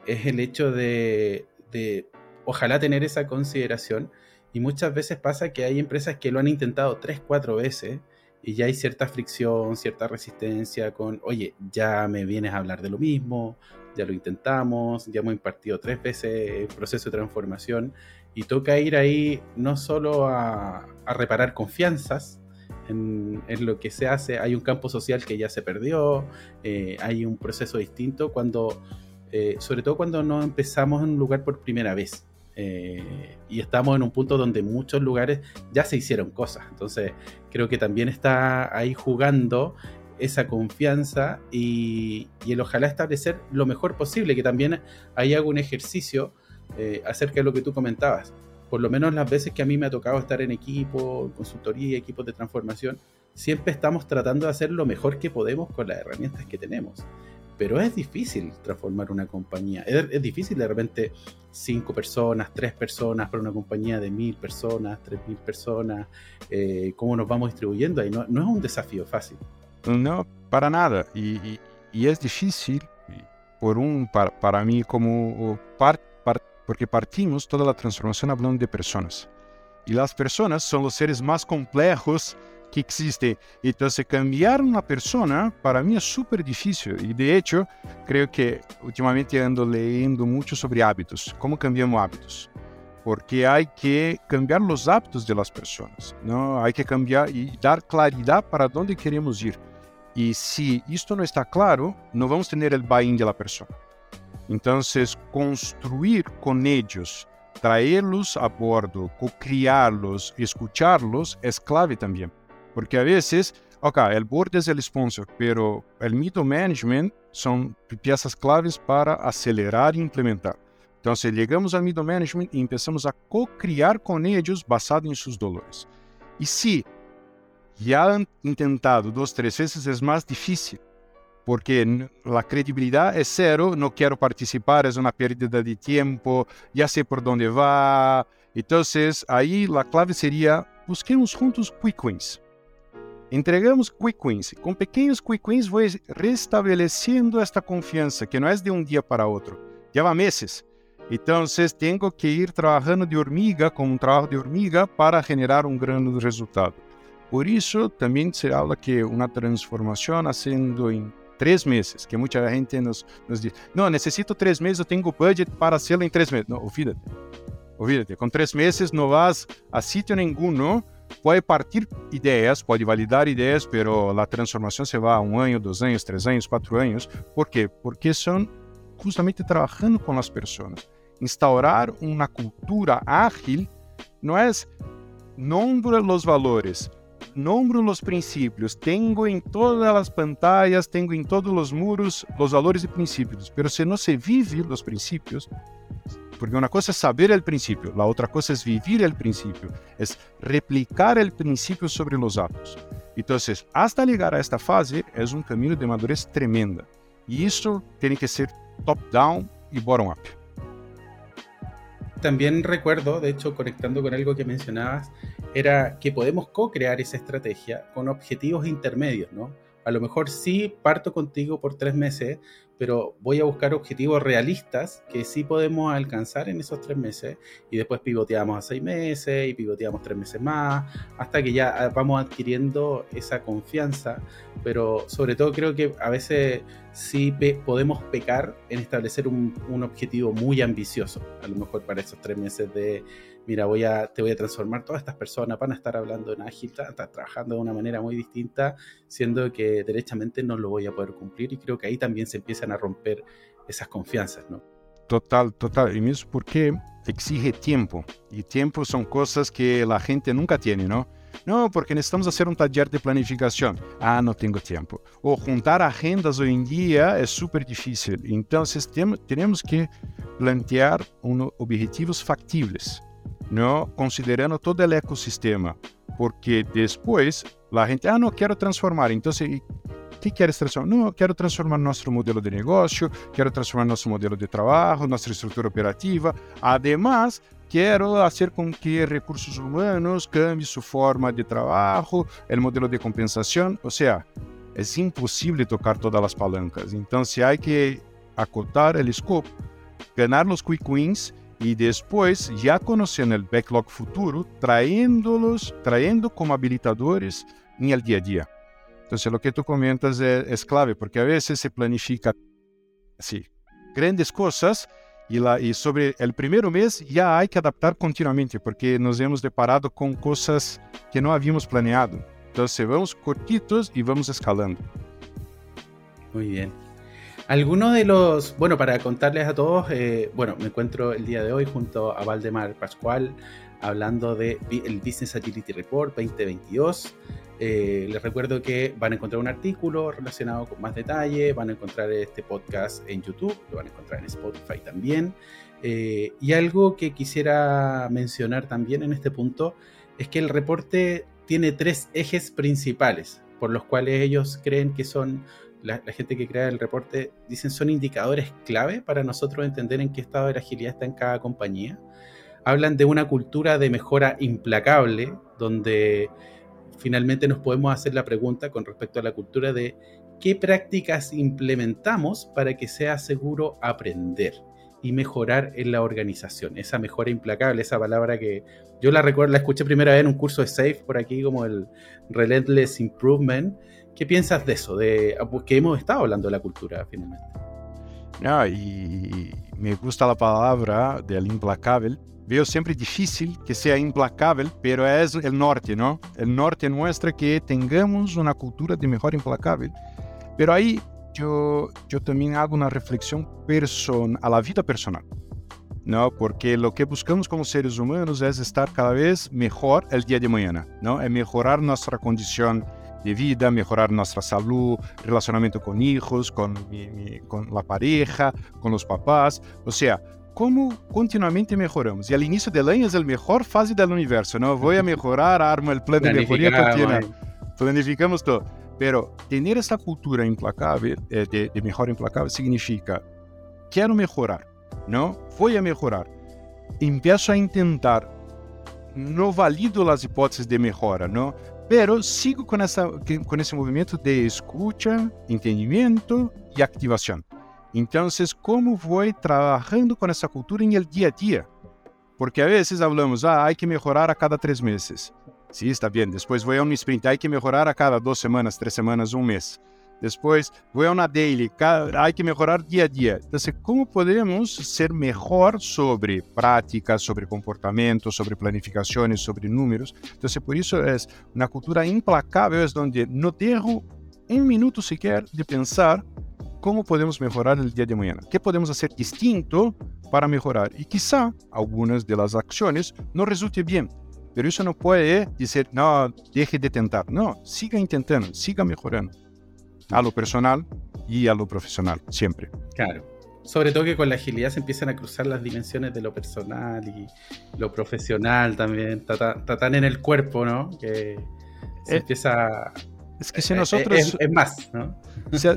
es el hecho de, de, ojalá tener esa consideración. Y muchas veces pasa que hay empresas que lo han intentado tres, cuatro veces y ya hay cierta fricción, cierta resistencia con, oye, ya me vienes a hablar de lo mismo, ya lo intentamos, ya hemos impartido tres veces el proceso de transformación y toca ir ahí no solo a, reparar confianzas en, lo que se hace, hay un campo social que ya se perdió, eh, hay un proceso distinto cuando, eh, sobre todo cuando no empezamos en un lugar por primera vez. Eh, y estamos en un punto donde muchos lugares ya se hicieron cosas. Entonces, creo que también está ahí jugando esa confianza y, el ojalá establecer lo mejor posible, que también ahí hago un ejercicio eh, acerca de lo que tú comentabas. por lo menos las veces que a mí me ha tocado estar en equipo, consultoría, equipos de transformación, siempre estamos tratando de hacer lo mejor que podemos con las herramientas que tenemos. Pero es difícil transformar una compañía. Es, difícil de repente cinco personas, tres personas para una compañía de mil personas, tres mil personas. Eh, ¿Cómo nos vamos distribuyendo ahí? No, es un desafío fácil. No, para nada. Y, y, es difícil por un, para, para mí como parte porque partimos toda la transformación hablando de personas. Y las personas son los seres más complejos que existen. Entonces, cambiar una persona para mí es súper difícil. Y de hecho, creo que últimamente ando leyendo mucho sobre hábitos. ¿Cómo cambiamos hábitos? Porque hay que cambiar los hábitos de las personas. ¿no? Hay que cambiar y dar claridad para dónde queremos ir. Y si esto no está claro, no vamos tener el buy-in de la persona. Entonces, construir con ellos, traerlos a bordo, co-criarlos, escucharlos es clave también. Porque a veces, ok, el board es el sponsor, pero el middle management son piezas claves para acelerar e implementar. Entonces llegamos al middle management y empezamos a co-criar con ellos basado en sus dolores. Y si ya han intentado dos, tres veces, es más difícil porque la credibilidad es cero, no quiero participar, es una pérdida de tiempo, ya sé por dónde va. Entonces, ahí la clave sería, busquemos juntos quick wins. Entregamos quick wins. Con pequeños quick wins voy restableciendo esta confianza, que no es de un día para otro, lleva meses. Entonces, tengo que ir trabajando de hormiga, como un trabajo de hormiga, para generar un gran resultado. Por isso, também se habla que uma transformação haciendo em três meses, que muita gente nos, nos diz não necessito três meses, eu tenho budget para hacerlo em três meses. não olvídate, olvídate, com três meses não vas a sitio não pode partir ideias pode validar ideias, pero a transformação se vai a um ano, dois anos, três anos, quatro anos. ¿Por quê Porque são justamente trabalhando com as pessoas Instaurar uma cultura ágil não é nombrar os valores, Nombro los princípios. Tenho em todas as pantallas, tenho em todos os muros os valores e princípios. Pero se não se vive os princípios, porque uma coisa é saber o princípio, a outra coisa é vivir o princípio, é replicar o princípio sobre os atos. Então, hasta chegar a esta fase, é um caminho de madurez tremenda. E isso tem que ser top-down y bottom-up. También recuerdo, de hecho, conectando con algo que mencionabas, era que podemos co-crear esa estrategia con objetivos intermedios, ¿no? A lo mejor sí parto contigo por tres meses, pero voy a buscar objetivos realistas que sí podemos alcanzar en esos tres meses y después pivoteamos a seis meses y pivoteamos tres meses más, hasta que ya ah, vamos adquiriendo esa confianza, pero sobre todo creo que a veces sí podemos pecar en establecer un, un objetivo muy ambicioso, a lo mejor para esos tres meses de mira, voy a, te voy a transformar todas estas personas, van a estar hablando en ágil, están trabajando de una manera muy distinta, siendo que derechamente no lo voy a poder cumplir y creo que ahí también se empiezan a romper esas confianzas, ¿no? Total, total. Y mismo porque exige tiempo. Y tiempo son cosas que la gente nunca tiene, ¿no? No, porque necesitamos hacer un taller de planificación. Ah, no tengo tiempo. O juntar agendas hoy en día es súper difícil. Entonces tenemos que plantear unos objetivos factibles. não considerando todo o ecossistema, porque depois a gente, ah, não quero transformar, então se assim, que queres transformar? Não, quero transformar nosso modelo de negócio, quero transformar nosso modelo de trabalho, nossa estrutura operativa. Ademais, quero fazer com que recursos humanos cambie sua forma de trabalho, o modelo de compensação. Ou seja, é impossível tocar todas as palancas. Então, se há que acotar o escopo, ganhar os quick wins y después, ya conociendo el backlog futuro, trayéndolos, trayendo como habilitadores en el día a día. Entonces, lo que tú comentas es, es clave, porque a veces se planifica así, grandes cosas y, la, y sobre el primer mes ya hay que adaptar continuamente, porque nos hemos deparado con cosas que no habíamos planeado. Entonces, vamos cortitos y vamos escalando. Muy bien. Algunos de los, bueno, para contarles a todos, eh, bueno, me encuentro el día de hoy junto a Valdemar Pascual hablando de el Business Agility Report 2022. Eh, les recuerdo que van a encontrar un artículo relacionado con más detalle, van a encontrar este podcast en YouTube, lo van a encontrar en Spotify también. Eh, y algo que quisiera mencionar también en este punto es que el reporte tiene tres ejes principales por los cuales ellos creen que son, la, gente que crea el reporte, dicen son indicadores clave para nosotros entender en qué estado de la agilidad está en cada compañía. Hablan de una cultura de mejora implacable, donde finalmente nos podemos hacer la pregunta con respecto a la cultura de qué prácticas implementamos para que sea seguro aprender y mejorar en la organización. Esa mejora implacable, esa palabra que yo la recuerdo, la escuché primera vez en un curso de SAFE por aquí, como el Relentless Improvement. ¿Qué piensas de eso? De, ah, pues, que hemos estado hablando de la cultura finalmente. No, y me gusta la palabra del implacable. Veo siempre difícil que sea implacable, pero es el norte, ¿no? El norte muestra que tengamos una cultura de mejor implacable. Pero ahí yo, yo también hago una reflexión person a la vida personal. ¿no? Porque lo que buscamos como seres humanos es estar cada vez mejor el día de mañana, ¿no? Es mejorar nuestra condición de vida, mejorar nuestra salud, relacionamiento con hijos, con, con la pareja, con los papás, o sea, cómo continuamente mejoramos. Y al inicio del año es la mejor fase del universo, ¿no? Voy a mejorar, armo el plan de mejoría continua, planificamos todo. Pero tener esta cultura implacable, eh, de, de mejor implacable, significa, quiero mejorar, ¿no? Voy a mejorar. Empiezo a intentar. No valido las hipótesis de mejora, ¿no? Pero sigo com, essa, com esse movimento de escuta, entendimento e activação. Então, como vou trabalhando com essa cultura em el dia a dia? Porque a vezes falamos, ah, há que melhorar a cada três meses. Sim, sí, está bem. Depois vou a um sprint, há que melhorar a cada duas semanas, três semanas, um mês. Después voy a una daily, hay que mejorar día a día. Entonces, ¿cómo podemos ser mejor sobre prácticas, sobre comportamiento, sobre planificaciones, sobre números? Entonces, por eso es una cultura implacable, es donde no dejo un minuto siquiera de pensar cómo podemos mejorar el día de mañana, qué podemos hacer distinto para mejorar. Y quizá algunas de las acciones no resulten bien, pero eso no puede decir, no, deje de intentar. No, siga intentando, siga mejorando a lo personal y a lo profesional, siempre. Claro. Sobre todo que con la agilidad se empiezan a cruzar las dimensiones de lo personal y lo profesional también. Está, tan en el cuerpo, ¿no? Que se eh, empieza. Es que si eh, nosotros. Es, es más, ¿no?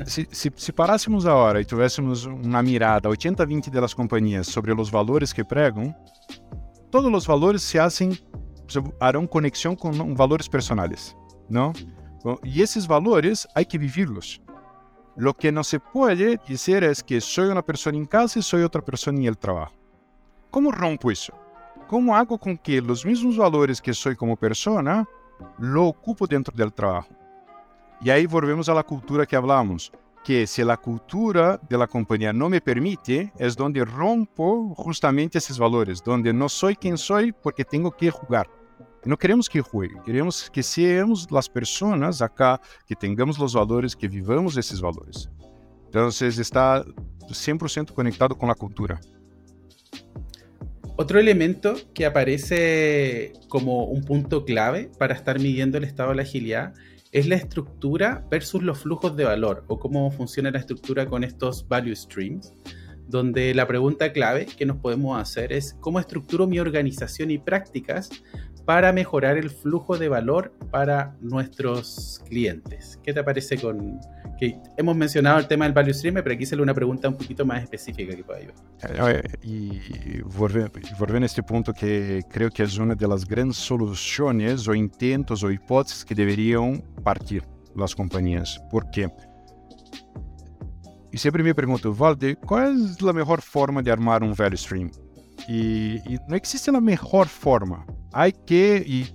Si, si, si, parásemos ahora y tuviésemos una mirada 80-20 de las compañías sobre los valores que pregan, todos los valores se hacen, harán conexión con valores personales, ¿no? Y esos valores hay que vivirlos. Lo que no se puede decir es que soy una persona en casa y soy otra persona en el trabajo. ¿Cómo rompo eso? ¿Cómo hago con que los mismos valores que soy como persona lo ocupo dentro del trabajo? Y ahí volvemos a la cultura que hablamos, que si la cultura de la compañía no me permite, es donde rompo justamente esos valores, donde no soy quien soy porque tengo que jugar. No queremos que juegue, queremos que seamos las personas acá, que tengamos los valores, que vivamos esos valores. Entonces está 100% conectado con la cultura. Otro elemento que aparece como un punto clave para estar midiendo el estado de la agilidad es la estructura versus los flujos de valor o cómo funciona la estructura con estos value streams, donde la pregunta clave que nos podemos hacer es cómo estructuro mi organización y prácticas para mejorar el flujo de valor para nuestros clientes. ¿Qué te parece con que hemos mencionado el tema del value stream, pero aquí sale una pregunta un poquito más específica que pueda ayudar? Eh, y volver a este punto que creo que es una de las grandes soluciones o intentos o hipótesis que deberían partir las compañías. ¿Por qué? Y siempre me pregunto, Valde, ¿cuál es la mejor forma de armar un value stream? Y, y no existe la mejor forma hay que, y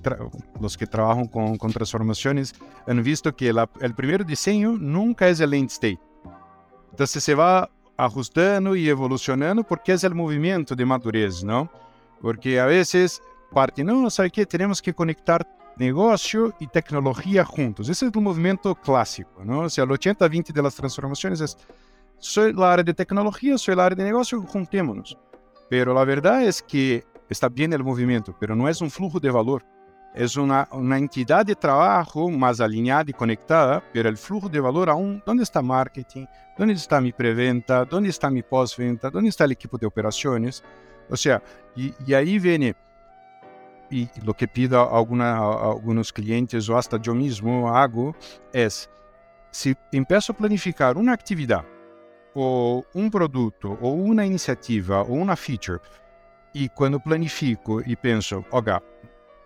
los que trabajan con, con, transformaciones han visto que la, el primer diseño nunca es el end state. Entonces se va ajustando y evolucionando porque es el movimiento de madurez, ¿no? Porque a veces parte, no, ¿sabe qué? Tenemos que conectar negocio y tecnología juntos. Ese es el movimiento clásico, ¿no? O sea, el 80-20 de las transformaciones es, soy la área de tecnología, soy la área de negocio, juntémonos. Pero la verdad es que está bien el movimiento, pero no es un flujo de valor. es una, una, entidad de trabajo más alineada y conectada, pero el flujo de valor aún, ¿dónde está marketing? ¿Dónde está mi preventa? ¿Dónde está mi postventa? ¿Dónde está el equipo de operaciones? O sea, y, y ahí viene, y lo que pido a, alguna, a algunos clientes o hasta yo mismo hago, es, si empiezo a planificar una actividad ou um produto, ou uma iniciativa, ou uma feature, e quando planifico e penso, olha,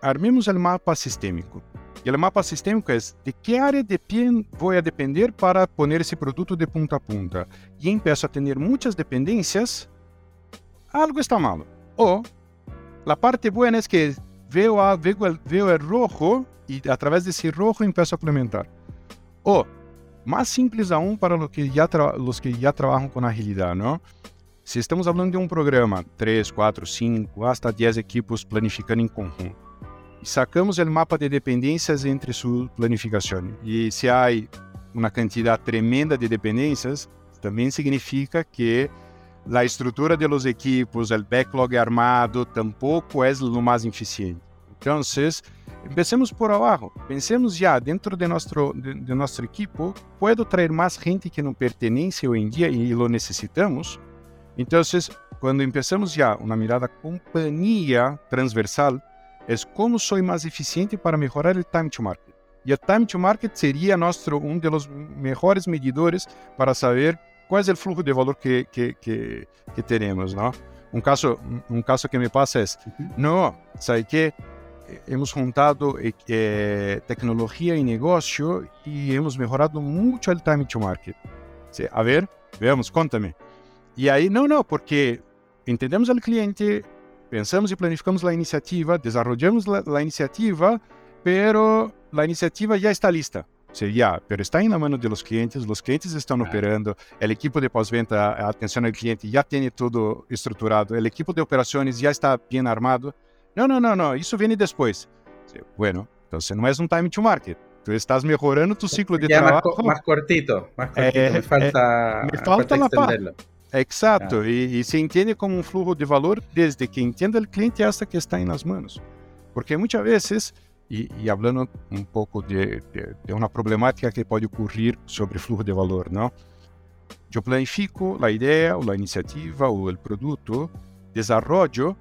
armemos o mapa sistêmico. E o mapa sistêmico é de que área depend vou a depender para pôr esse produto de ponta a ponta. E empiezo a ter muitas dependências, algo está mal. Ou, a parte boa é que veo, a, veo, rojo e através desse rojo empiezo a implementar. Ou, más simples aún para los que ya, los que ya trabajan con agilidad, ¿no? Si estamos hablando de un programa, 3, 4, 5, hasta 10 equipos planificando en conjunto y sacamos el mapa de dependencias entre su planificación. Y si hay una cantidad tremenda de dependencias, también significa que la estructura de los equipos, el backlog armado, tampoco es lo más eficiente. Entonces, empecemos por abajo. Pensemos ya dentro de nuestro, de, de nuestro equipo, ¿puedo traer más gente que no pertenece hoy en día y lo necesitamos? Entonces, cuando empezamos ya una mirada compañía transversal, es cómo soy más eficiente para mejorar el time to market. Y el time to market sería nuestro, uno de los mejores medidores para saber cuál es el flujo de valor que, que, que, que tenemos, ¿no? Un caso, un caso que me pasa es, no, ¿sabe qué? Hemos juntado eh, tecnología y negocio y hemos mejorado mucho el time to market. Sí, a ver, veamos, contame. Y ahí, no, no, porque entendemos al cliente, pensamos y planificamos la iniciativa, desarrollamos la, la iniciativa, pero la iniciativa ya está lista. Sí, ya, pero está en la mano de los clientes, los clientes están operando, el equipo de postventa, atención al cliente ya tiene todo estructurado, el equipo de operaciones ya está bien armado. Não, não, não, isso vem depois. Bueno, então você não é um time to market. Tu estás melhorando tu ciclo de é trabalho. Mais, mais cortito, mais cortito. É, me falta, é, me falta, me falta Exato, ah. e, e, se entende como um fluxo de valor desde que entenda o cliente essa que está em las manos. Porque muitas vezes, e, e falando um pouco de, de, de, uma problemática que pode ocorrer sobre fluxo de valor, não? Eu planifico a ideia, ou a iniciativa, ou o produto, desarrollo,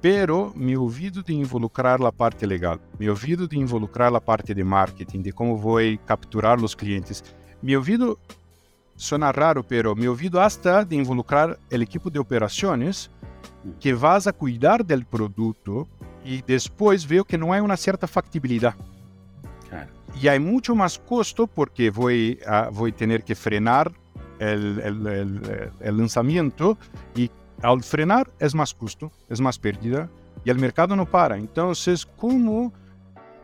pero me olvido de involucrar la parte legal, me olvido de involucrar la parte de marketing, de cómo voy a capturar los clientes, me olvido suena raro, pero me olvido hasta de involucrar el equipo de operaciones que vas a cuidar del producto y después veo que no hay una cierta factibilidad. Claro. Y hay mucho más costo porque voy a, voy a tener que frenar el, el, el, ao frenar, é mais custo, é mais perda e o mercado não para. Então, vocês como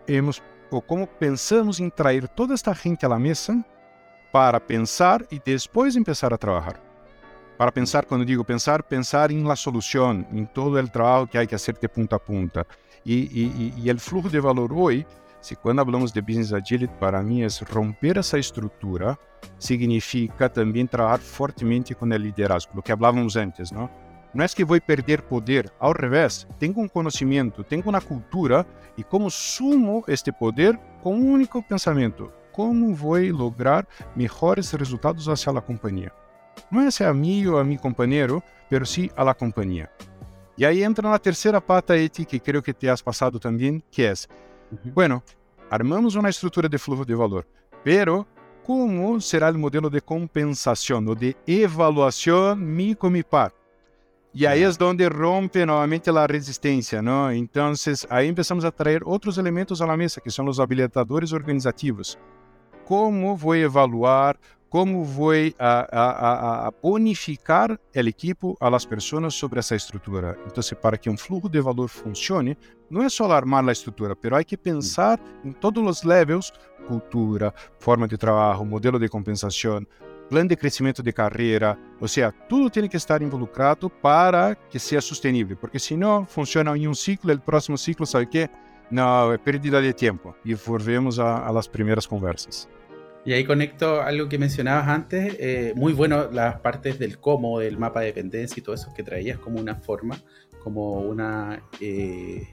temos ou como pensamos em trazer toda esta gente à mesa para pensar e depois começar a trabalhar. Para pensar, quando digo pensar, pensar em la solução, em todo o trabalho que há que fazer de ponta a ponta. E, e, e, e o fluxo de valor hoje, se quando falamos de business agility, para mim é romper essa estrutura, significa também trabalhar fortemente com o liderazgo, o que falávamos antes, não? No es que voy a perder poder, al revés, tengo un conocimiento, tengo una cultura y cómo sumo este poder con un único pensamiento, como vou lograr melhores resultados hacia a companhia. Não é a mim ou a meu companheiro, pero sim a la companhia. E aí entra na terceira pata, Eti, que creio que te has passado também, que é, bueno, armamos uma estrutura de fluxo de valor, pero como será o modelo de compensação ou de avaliação mi com mi par? E aí é. é onde rompe novamente a resistência, não? Então, aí começamos a trazer outros elementos à mesa, que são os habilitadores organizativos. Como vou evaluar? como vou a, a, a, a bonificar equipo as las sobre essa estrutura? Então, para que um flujo de valor funcione, não é só armar a estrutura, mas há que pensar em todos os levels cultura, forma de trabalho, modelo de compensação. Plano de crescimento de carreira, ou seja, tudo tem que estar involucrado para que seja sustentável, porque senão funciona em um ciclo, o próximo ciclo, sabe o quê? Não, é pérdida de tempo. E volvemos a, las primeiras conversas. Y ahí conecto algo que mencionabas antes, eh, muy bueno las partes del cómo, del mapa de dependencia y todo eso que traías como una forma, como una, eh,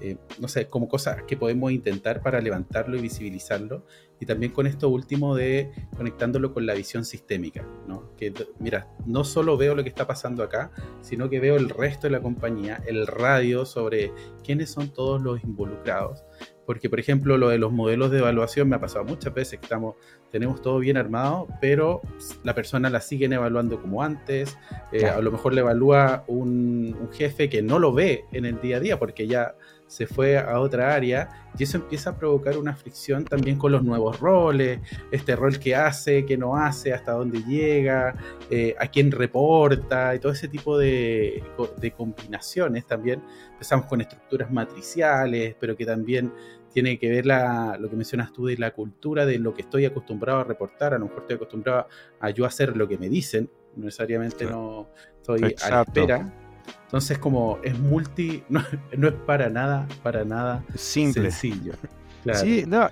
eh, no sé, como cosas que podemos intentar para levantarlo y visibilizarlo. Y también con esto último de conectándolo con la visión sistémica, ¿no? Que, mira, no solo veo lo que está pasando acá, sino que veo el resto de la compañía, el radio sobre quiénes son todos los involucrados. Porque, por ejemplo, lo de los modelos de evaluación me ha pasado muchas veces que estamos tenemos todo bien armado, pero la persona la siguen evaluando como antes. Eh, a lo mejor le evalúa un, un, jefe que no lo ve en el día a día porque ya se fue a otra área y eso empieza a provocar una fricción también con los nuevos roles, este rol que hace, que no hace, hasta dónde llega, eh, a quién reporta y todo ese tipo de, de combinaciones también. Empezamos con estructuras matriciales, pero que también tiene que ver la, lo que mencionas tú de la cultura, de lo que estoy acostumbrado a reportar. A lo mejor estoy acostumbrado a yo hacer lo que me dicen, no necesariamente no estoy a la espera. Entonces, como es multi, no, es para nada, para nada Simple. sencillo. Sí, no,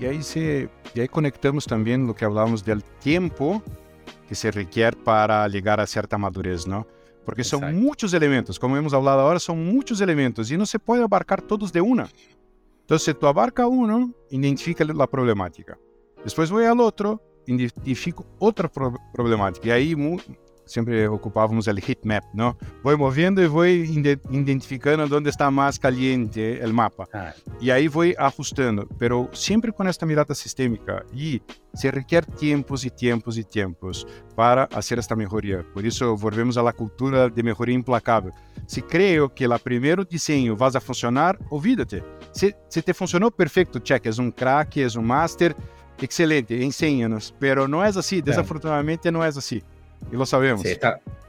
y, ahí se, y ahí conectamos también lo que hablábamos del tiempo que se requiere para llegar a cierta madurez, ¿no? Porque son muchos elementos, como hemos hablado ahora, son muchos elementos y no se puede abarcar todos de una. Entonces, tú abarca uno, identifica la problemática. Después voy al otro, identifico otra problemática. Y ahí sempre ocupávamos o heat map, não? Vou movendo e vou identificando onde está mais caliente o mapa. Ah. E aí vou ajustando, pero sempre com esta mirada sistêmica. E se requer tempos e tempos e tempos para fazer esta melhoria. Por isso, volvemos à cultura de melhoria implacável. Se creio que o primeiro desenho vai a funcionar, olvídate. Se, se te funcionou, perfeito, check, és um craque, és um master, excelente, ensina-nos. Pero não é assim, desafortunadamente não é assim. Y lo sabemos. Sí,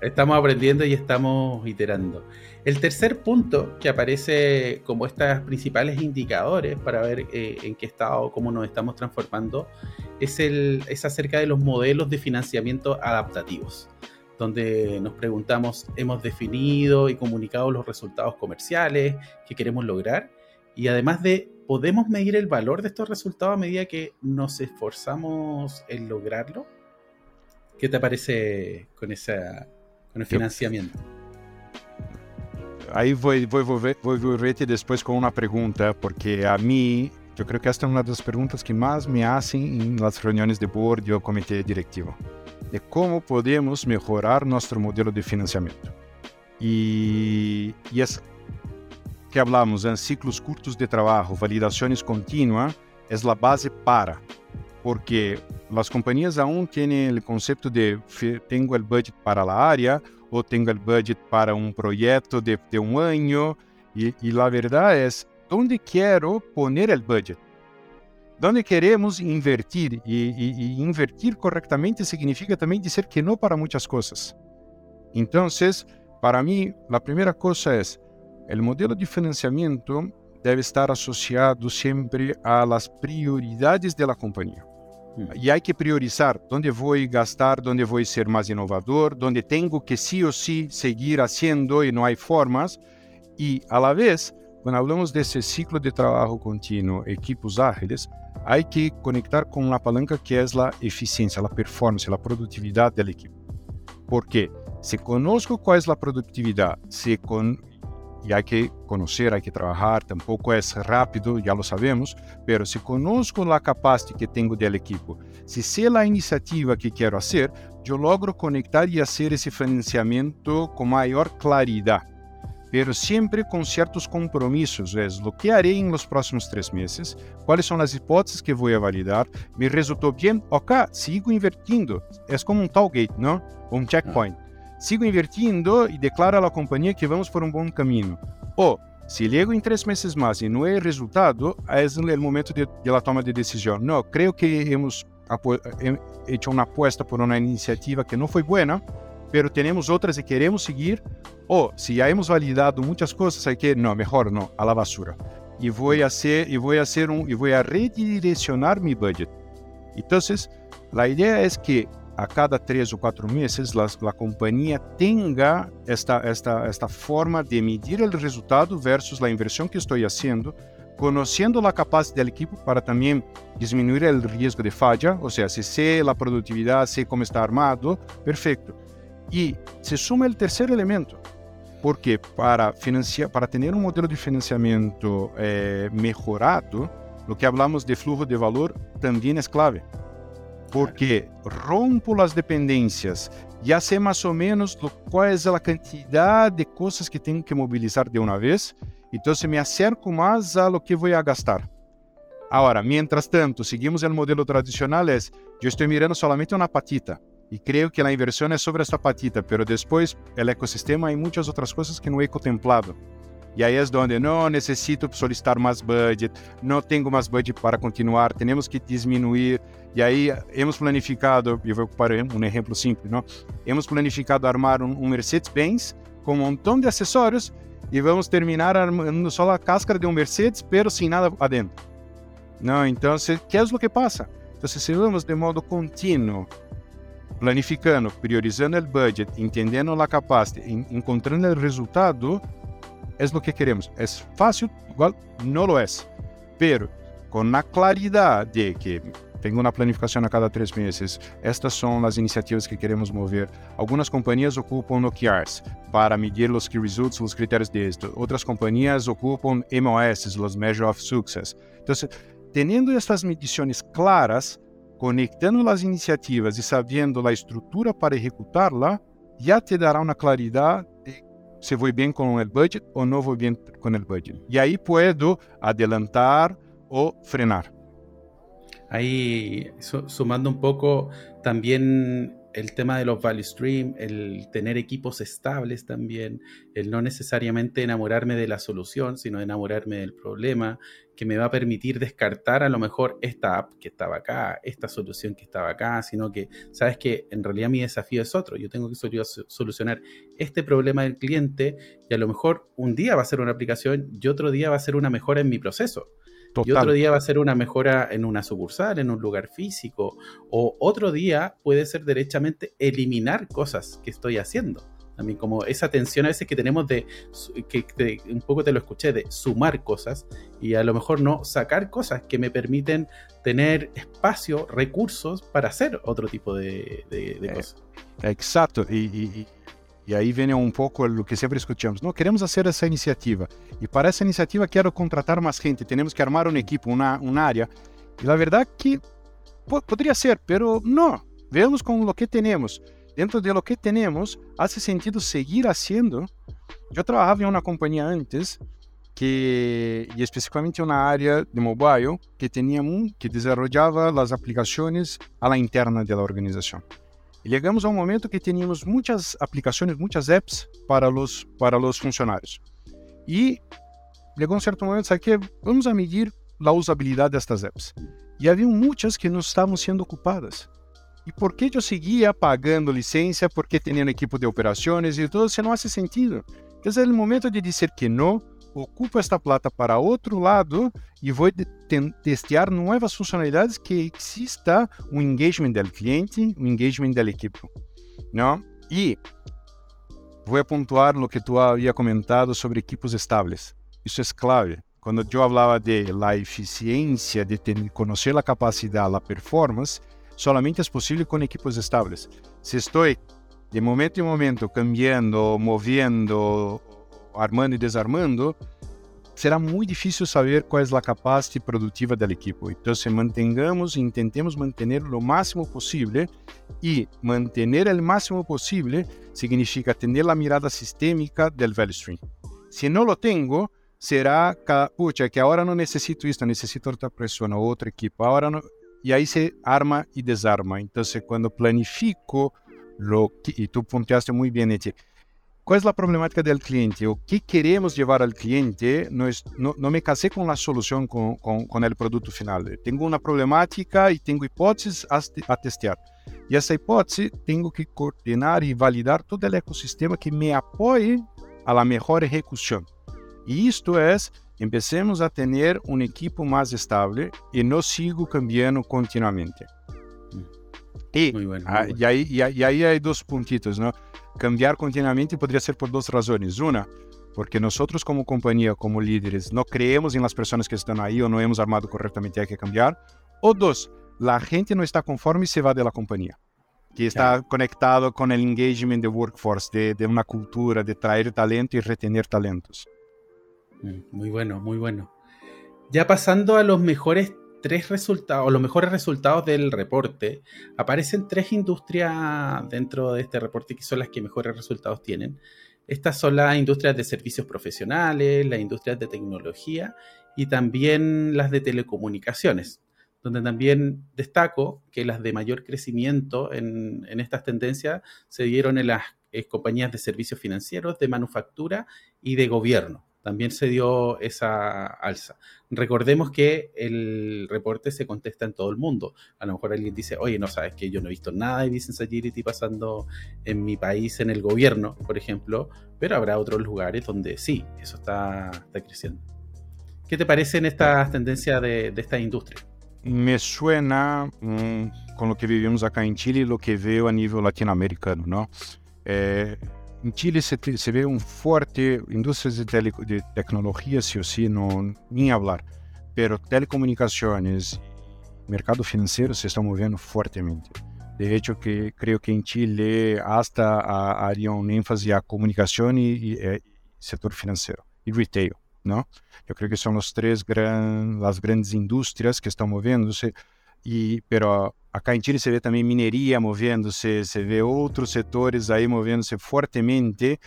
estamos aprendiendo y estamos iterando. El tercer punto que aparece como estos principales indicadores para ver eh, en qué estado, cómo nos estamos transformando, es, el, es acerca de los modelos de financiamiento adaptativos, donde nos preguntamos, ¿hemos definido y comunicado los resultados comerciales que queremos lograr? Y además de, ¿podemos medir el valor de estos resultados a medida que nos esforzamos en lograrlo? ¿Qué te parece con, esa, con el financiamiento? Aí vou, vou, vou, vou volver depois com uma pergunta, porque a mim, eu creio que esta é uma das perguntas que mais me fazem nas reuniões de board ou comitê diretivo. De como podemos melhorar nosso modelo de financiamento. E, e as que falamos em ciclos curtos de trabalho, validações contínuas, é a base para porque As companhias aún têm o conceito de tenho o budget para a área ou tenho o budget para um projeto de, de ano e, e a verdade é onde quero quiero poner budget? onde queremos invertir? e invertir correctamente significa também dizer que não para muitas coisas. Então, para mim, a primeira coisa é o modelo de financiamento deve estar associado sempre às prioridades da companhia. E há que priorizar onde vou gastar, onde vou ser mais inovador, onde tenho que sí ou sí seguir haciendo e não há formas. E, a la vez, quando falamos desse ciclo de trabalho contínuo, equipos ágiles, há que conectar com a palanca que é a eficiência, a performance, a produtividade da equipe. Porque se conosco qual é a produtividade, se con y hay que conocer, hay que trabajar, tampoco es rápido, ya lo sabemos, pero si conozco la capacidad que tengo del equipo, si sé la iniciativa que quiero hacer, yo logro conectar y hacer ese financiamiento con mayor claridad, pero siempre con ciertos compromisos, es lo que haré en los próximos tres meses, cuáles son las hipótesis que voy a validar, me resultó bien, ok, sigo invirtiendo, es como un tollgate, ¿no? Un checkpoint. Sigo invirtiendo e declaro à companhia que vamos por um bom caminho. Ou, se chego em três meses mais e não é resultado, é o momento de, la toma de decisão. Não, creio que hemos hecho uma aposta por uma iniciativa que não foi boa, pero temos outras e queremos seguir. Ou, se já hemos validado muitas coisas, hay que, não, melhor não, a la basura. E vou a ser, e vou a ser um, e vou a redirecionar meu budget. Então, a ideia é que a cada três ou quatro meses a companhia tenha esta, esta, esta forma de medir o resultado versus a inversão que estou fazendo, conhecendo a capacidade do equipo para também diminuir o risco de falha, ou seja, se sei a produtividade, sei como está armado, perfeito. E se suma o terceiro elemento, Porque para, financiar, para ter um modelo de financiamento eh, melhorado, o que hablamos de fluxo de valor também é clave. Porque rompo as dependências, já sei mais ou menos qual é a quantidade de coisas que tenho que mobilizar de uma vez, então me acerco mais a lo que vou gastar. Agora, mientras tanto, seguimos o modelo tradicional, é, eu estou mirando solamente uma patita. E creio que a inversão é sobre esta patita, pero depois o ecossistema há muitas outras coisas que não é contemplado. E aí é onde não necessito solicitar mais budget, não tenho mais budget para continuar, temos que diminuir. E aí hemos planificado, eu vou para um exemplo simples, não? Hemos planificado armar um Mercedes-Benz com um montão de acessórios e vamos terminar armando só a cáscara de um Mercedes, pero sem nada adentro. Não, então, que é o que passa? Então, se vamos de modo contínuo planificando, priorizando o budget, entendendo a capacidade, encontrando o resultado, é o que queremos. É fácil? Igual, não lo é. Pero, com a claridade de que tenho uma planificação a cada três meses, estas são as iniciativas que queremos mover. Algumas companhias ocupam OKRs para medir os key results, os critérios de êxito. Outras companhias ocupam MOS, os Measure of Success. Então, tendo estas medições claras, conectando as iniciativas e sabendo a estrutura para executá-la, já te dará uma claridade se vou bem com o budget ou não vou bem com o budget. E aí puedo adelantar ou frenar. Ahí, sumando un poco, también el tema de los value stream, el tener equipos estables también, el no necesariamente enamorarme de la solución, sino enamorarme del problema, que me va a permitir descartar a lo mejor esta app que estaba acá, esta solución que estaba acá, sino que sabes que en realidad mi desafío es otro, yo tengo que solucionar este problema del cliente y a lo mejor un día va a ser una aplicación y otro día va a ser una mejora en mi proceso. Y otro día va a ser una mejora en una sucursal, en un lugar físico. O otro día puede ser derechamente eliminar cosas que estoy haciendo. También como esa tensión a veces que tenemos de, que un poco te lo escuché, de sumar cosas y a lo mejor no sacar cosas que me permiten tener espacio, recursos para hacer otro tipo de, de, cosas. Exacto. y, e aí vem um pouco o que sempre escutamos. Não, queremos fazer essa iniciativa. E para essa iniciativa quero contratar mais gente. Temos que armar uma equipe, uma, uma área. E a verdade é que poderia ser, pero não. Vemos com o que temos. Dentro de lo que temos, faz sentido seguir fazendo. Eu trabalhava em uma companhia antes que e especificamente uma área de mobile que tinha um que desenvolvia as aplicações à interna da organização. Chegamos a um momento que teníamos muitas aplicações, muitas apps para os para os funcionários. E chegou um certo momento, ¿sabes? Vamos a medir a usabilidade destas apps. E havia muitas que não estavam sendo ocupadas. E por que eu seguia pagando licença? ¿Por que tenía un equipo de operações e tudo isso não faz sentido. Esse é o momento de dizer que não ocupo esta plata para outro lado e vou testear novas funcionalidades que exista um engagement do cliente, um engagement da equipe. Não? E vou pontuar o que tu havia comentado sobre equipos estáveis. Isso é clave. Quando eu falava de la eficiência, de ter, conhecer a capacidade, a performance, solamente é possível com equipos estáveis. Se estou de momento em momento cambiando, movendo, armando e desarmando, será muito difícil saber qual é a capacidade produtiva da equipe. Então, se mantengamos e tentemos manter o máximo possível, e manter o máximo possível significa ter a mirada sistêmica do value stream. Se não lo tenho, será que, que agora não necessito isso, necessito outra pessoa, outra equipe, agora não... e aí se arma e desarma. Então, quando planifico, lo e tu pontuaste muito bem, Eti, qual é a problemática do cliente? O que queremos levar ao cliente? Não, não me casei com a solução, com, com, com o produto final. Tenho uma problemática e tenho hipóteses a, a testear. E essa hipótese tenho que coordenar e validar todo o ecossistema que me apoie a la melhor execução. E isto é, empecemos a ter um equipo mais estável e não sigo cambiando continuamente. E, bueno, a, e, aí, e, aí, e aí há dois pontitos, não? Cambiar continuamente poderia ser por duas razões. Uma, porque nós como companhia, como líderes, não creemos em las pessoas que estão aí ou não hemos armado corretamente, há que cambiar. Ou dois, a gente não está conforme e se vai da companhia. que está conectado con el engagement de workforce, de, de, una cultura, de traer talento y retener talentos. Mm, muy bueno, muy bueno. Ya pasando a los mejores tres resultados, los mejores resultados del reporte, aparecen tres industrias dentro de este reporte que son las que mejores resultados tienen. Estas son las industrias de servicios profesionales, las industrias de tecnología y también las de telecomunicaciones, donde también destaco que las de mayor crecimiento en, estas tendencias se dieron en las eh, compañías de servicios financieros, de manufactura y de gobierno. También se dio esa alza. Recordemos que el reporte se contesta en todo el mundo. A lo mejor alguien dice, oye, no sabes que yo no he visto nada de Business Agility pasando en mi país, en el gobierno, por ejemplo, pero habrá otros lugares donde sí, eso está, está creciendo. ¿Qué te parecen estas tendencias de, de esta industria? Me suena mm, con lo que vivimos acá en Chile y lo que veo a nivel latinoamericano, ¿no? Eh, Em Chile se, vê um forte indústrias de, tele, de tecnologia, se ou não nem falar, pero telecomunicações, mercado financeiro se estão movendo fortemente. De hecho, que creio que em Chile até a, haria um ênfase a comunicação e, e, e, setor financeiro e retail, não? Eu creio que são os três gran, as grandes indústrias que estão movendo-se e pero acá em Chile se vê também mineria movendo-se, se vê outros setores aí movendo-se fortemente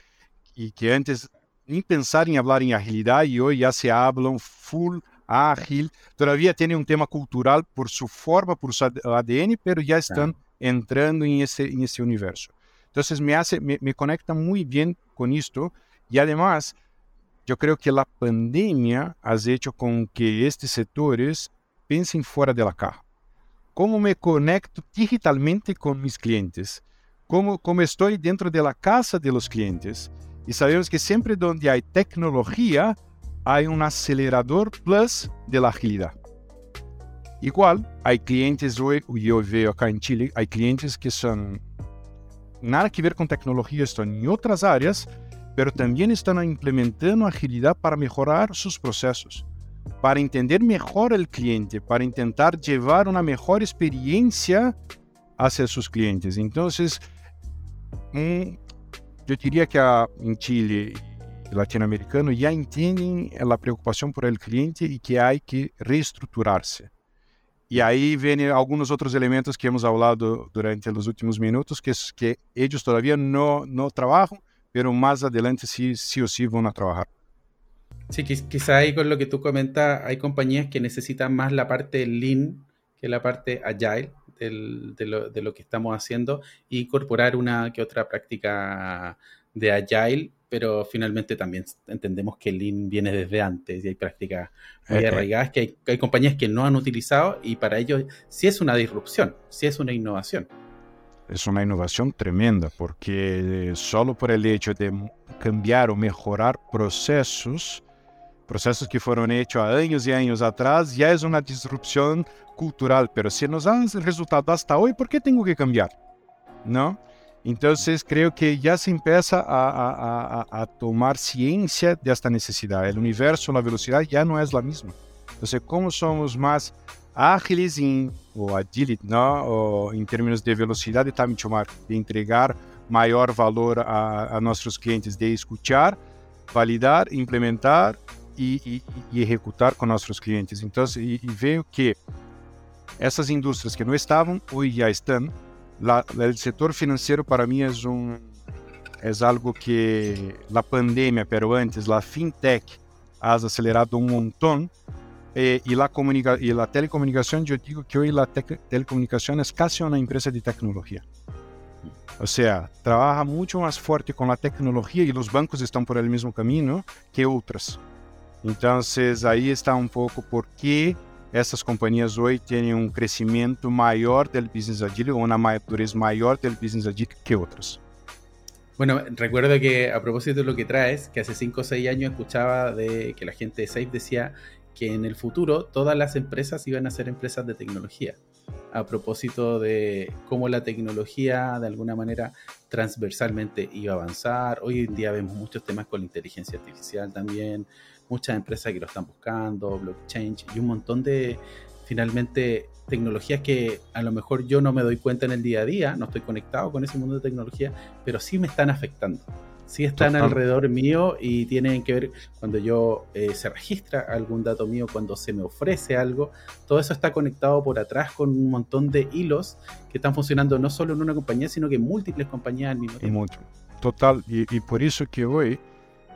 e que antes nem pensar em falar em agilidade e hoje já se hablam full ágil. Todavia tem um tema cultural por sua forma, por seu ADN, pero já estão é. entrando em esse esse universo. Então, me me, me conecta muito bem com isto e, además, eu creio que a pandemia has hecho com que estes setores pensem fora da caixa. ¿Cómo me conecto digitalmente con mis clientes? ¿Cómo, cómo estoy dentro de la casa de los clientes? Y sabemos que siempre donde hay tecnología, hay un acelerador plus de la agilidad. Igual, hay clientes hoy, yo veo acá en Chile, hay clientes que son nada que ver con tecnología, están en otras áreas, pero también están implementando agilidad para mejorar sus procesos, para entender mejor el cliente, para intentar llevar una mejor experiencia hacia sus clientes. Entonces, mm, yo diría que en Chile y latinoamericano ya entienden la preocupación por el cliente y que hay que reestructurarse. Y ahí vienen algunos otros elementos que hemos hablado durante los últimos minutos, que que ellos todavía no, no trabajan pero más adelante sí, sí o sí van a trabajar. Sí, quizá ahí con lo que tú comentas, hay compañías que necesitan más la parte lean que la parte agile de, lo, de, lo, que estamos haciendo e incorporar una que otra práctica de agile, pero finalmente también entendemos que lean viene desde antes y hay prácticas muy eh, eh. arraigadas que hay, hay compañías que no han utilizado y para ellos sí es una disrupción, sí es una innovación es una innovación tremenda porque solo por el hecho de cambiar o mejorar procesos, procesos que fueron hechos años y años atrás, ya es una disrupción cultural, pero si nos dan resultado hasta hoy, ¿por qué tengo que cambiar? ¿No? Entonces creo que ya se empieza a, a, a, tomar ciencia de esta necesidad. El universo, la velocidad ya no es la misma. Entonces, ¿cómo somos más ágiles ou agility, não? Ou, em termos de velocidade time to de entregar maior valor a, a nossos clientes, de escutar, validar, implementar e, e, e executar com nossos clientes. Então, e, e veio que essas indústrias que não estavam, hoje já estão. La, o setor financeiro para mim é um é algo que a pandemia, pero antes, a fintech ha acelerado um montão y, la y la telecomunicación, yo digo que hoy la telecomunicación es casi una empresa de tecnología. O sea, trabaja mucho más fuerte con la tecnología y los bancos están por el mismo camino que otras. Entonces ahí está un poco por qué estas compañías hoy tienen un crecimiento mayor del business agile o una madurez mayor del business agile que otras. Bueno, recuerdo que a propósito de lo que traes, que hace 5 o 6 años escuchaba de que la gente de Safe decía que en el futuro todas las empresas iban a ser empresas de tecnología. A propósito de cómo la tecnología de alguna manera transversalmente iba a avanzar. Hoy en día vemos muchos temas con la inteligencia artificial también, muchas empresas que lo están buscando, blockchain y un montón de finalmente tecnologías que a lo mejor yo no me doy cuenta en el día a día, no estoy conectado con ese mundo de tecnología, pero sí me están afectando. Sí están alrededor mío y tienen que ver cuando yo eh, se registra algún dato mío, cuando se me ofrece algo, todo eso está conectado por atrás con un montón de hilos que están funcionando no solo en una compañía, sino que en múltiples compañías al mismo tiempo. Total, y, y por eso que hoy,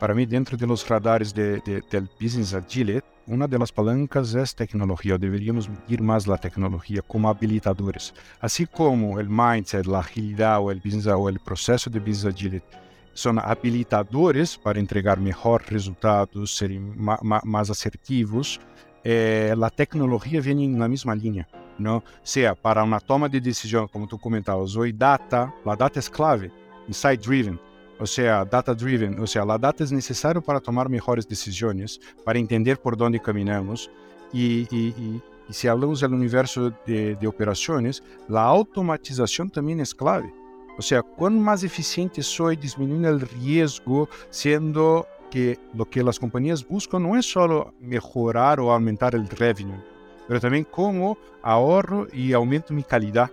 para mí, dentro de los radares de, de, del Business Agile, una de las palancas es tecnología. Deberíamos medir más la tecnología como habilitadores. Así como el mindset, la agilidad o el, business, o el proceso de Business Agility son habilitadores para entregar mejor resultados, ser más asertivos, eh, la tecnología viene en la misma línea. ¿no? Sea para una toma de decisión, como tú comentabas, hoy data, la data es clave, insight driven o sea, data driven, o sea, la data es necesario para tomar mejores decisiones, para entender por dónde caminamos y, si hablamos del universo de, de, operaciones, la automatización también es clave. O sea, cuán más eficiente soy disminuyendo el riesgo, siendo que lo que las compañías buscan no es solo mejorar o aumentar el revenue, pero también cómo ahorro y aumento mi calidad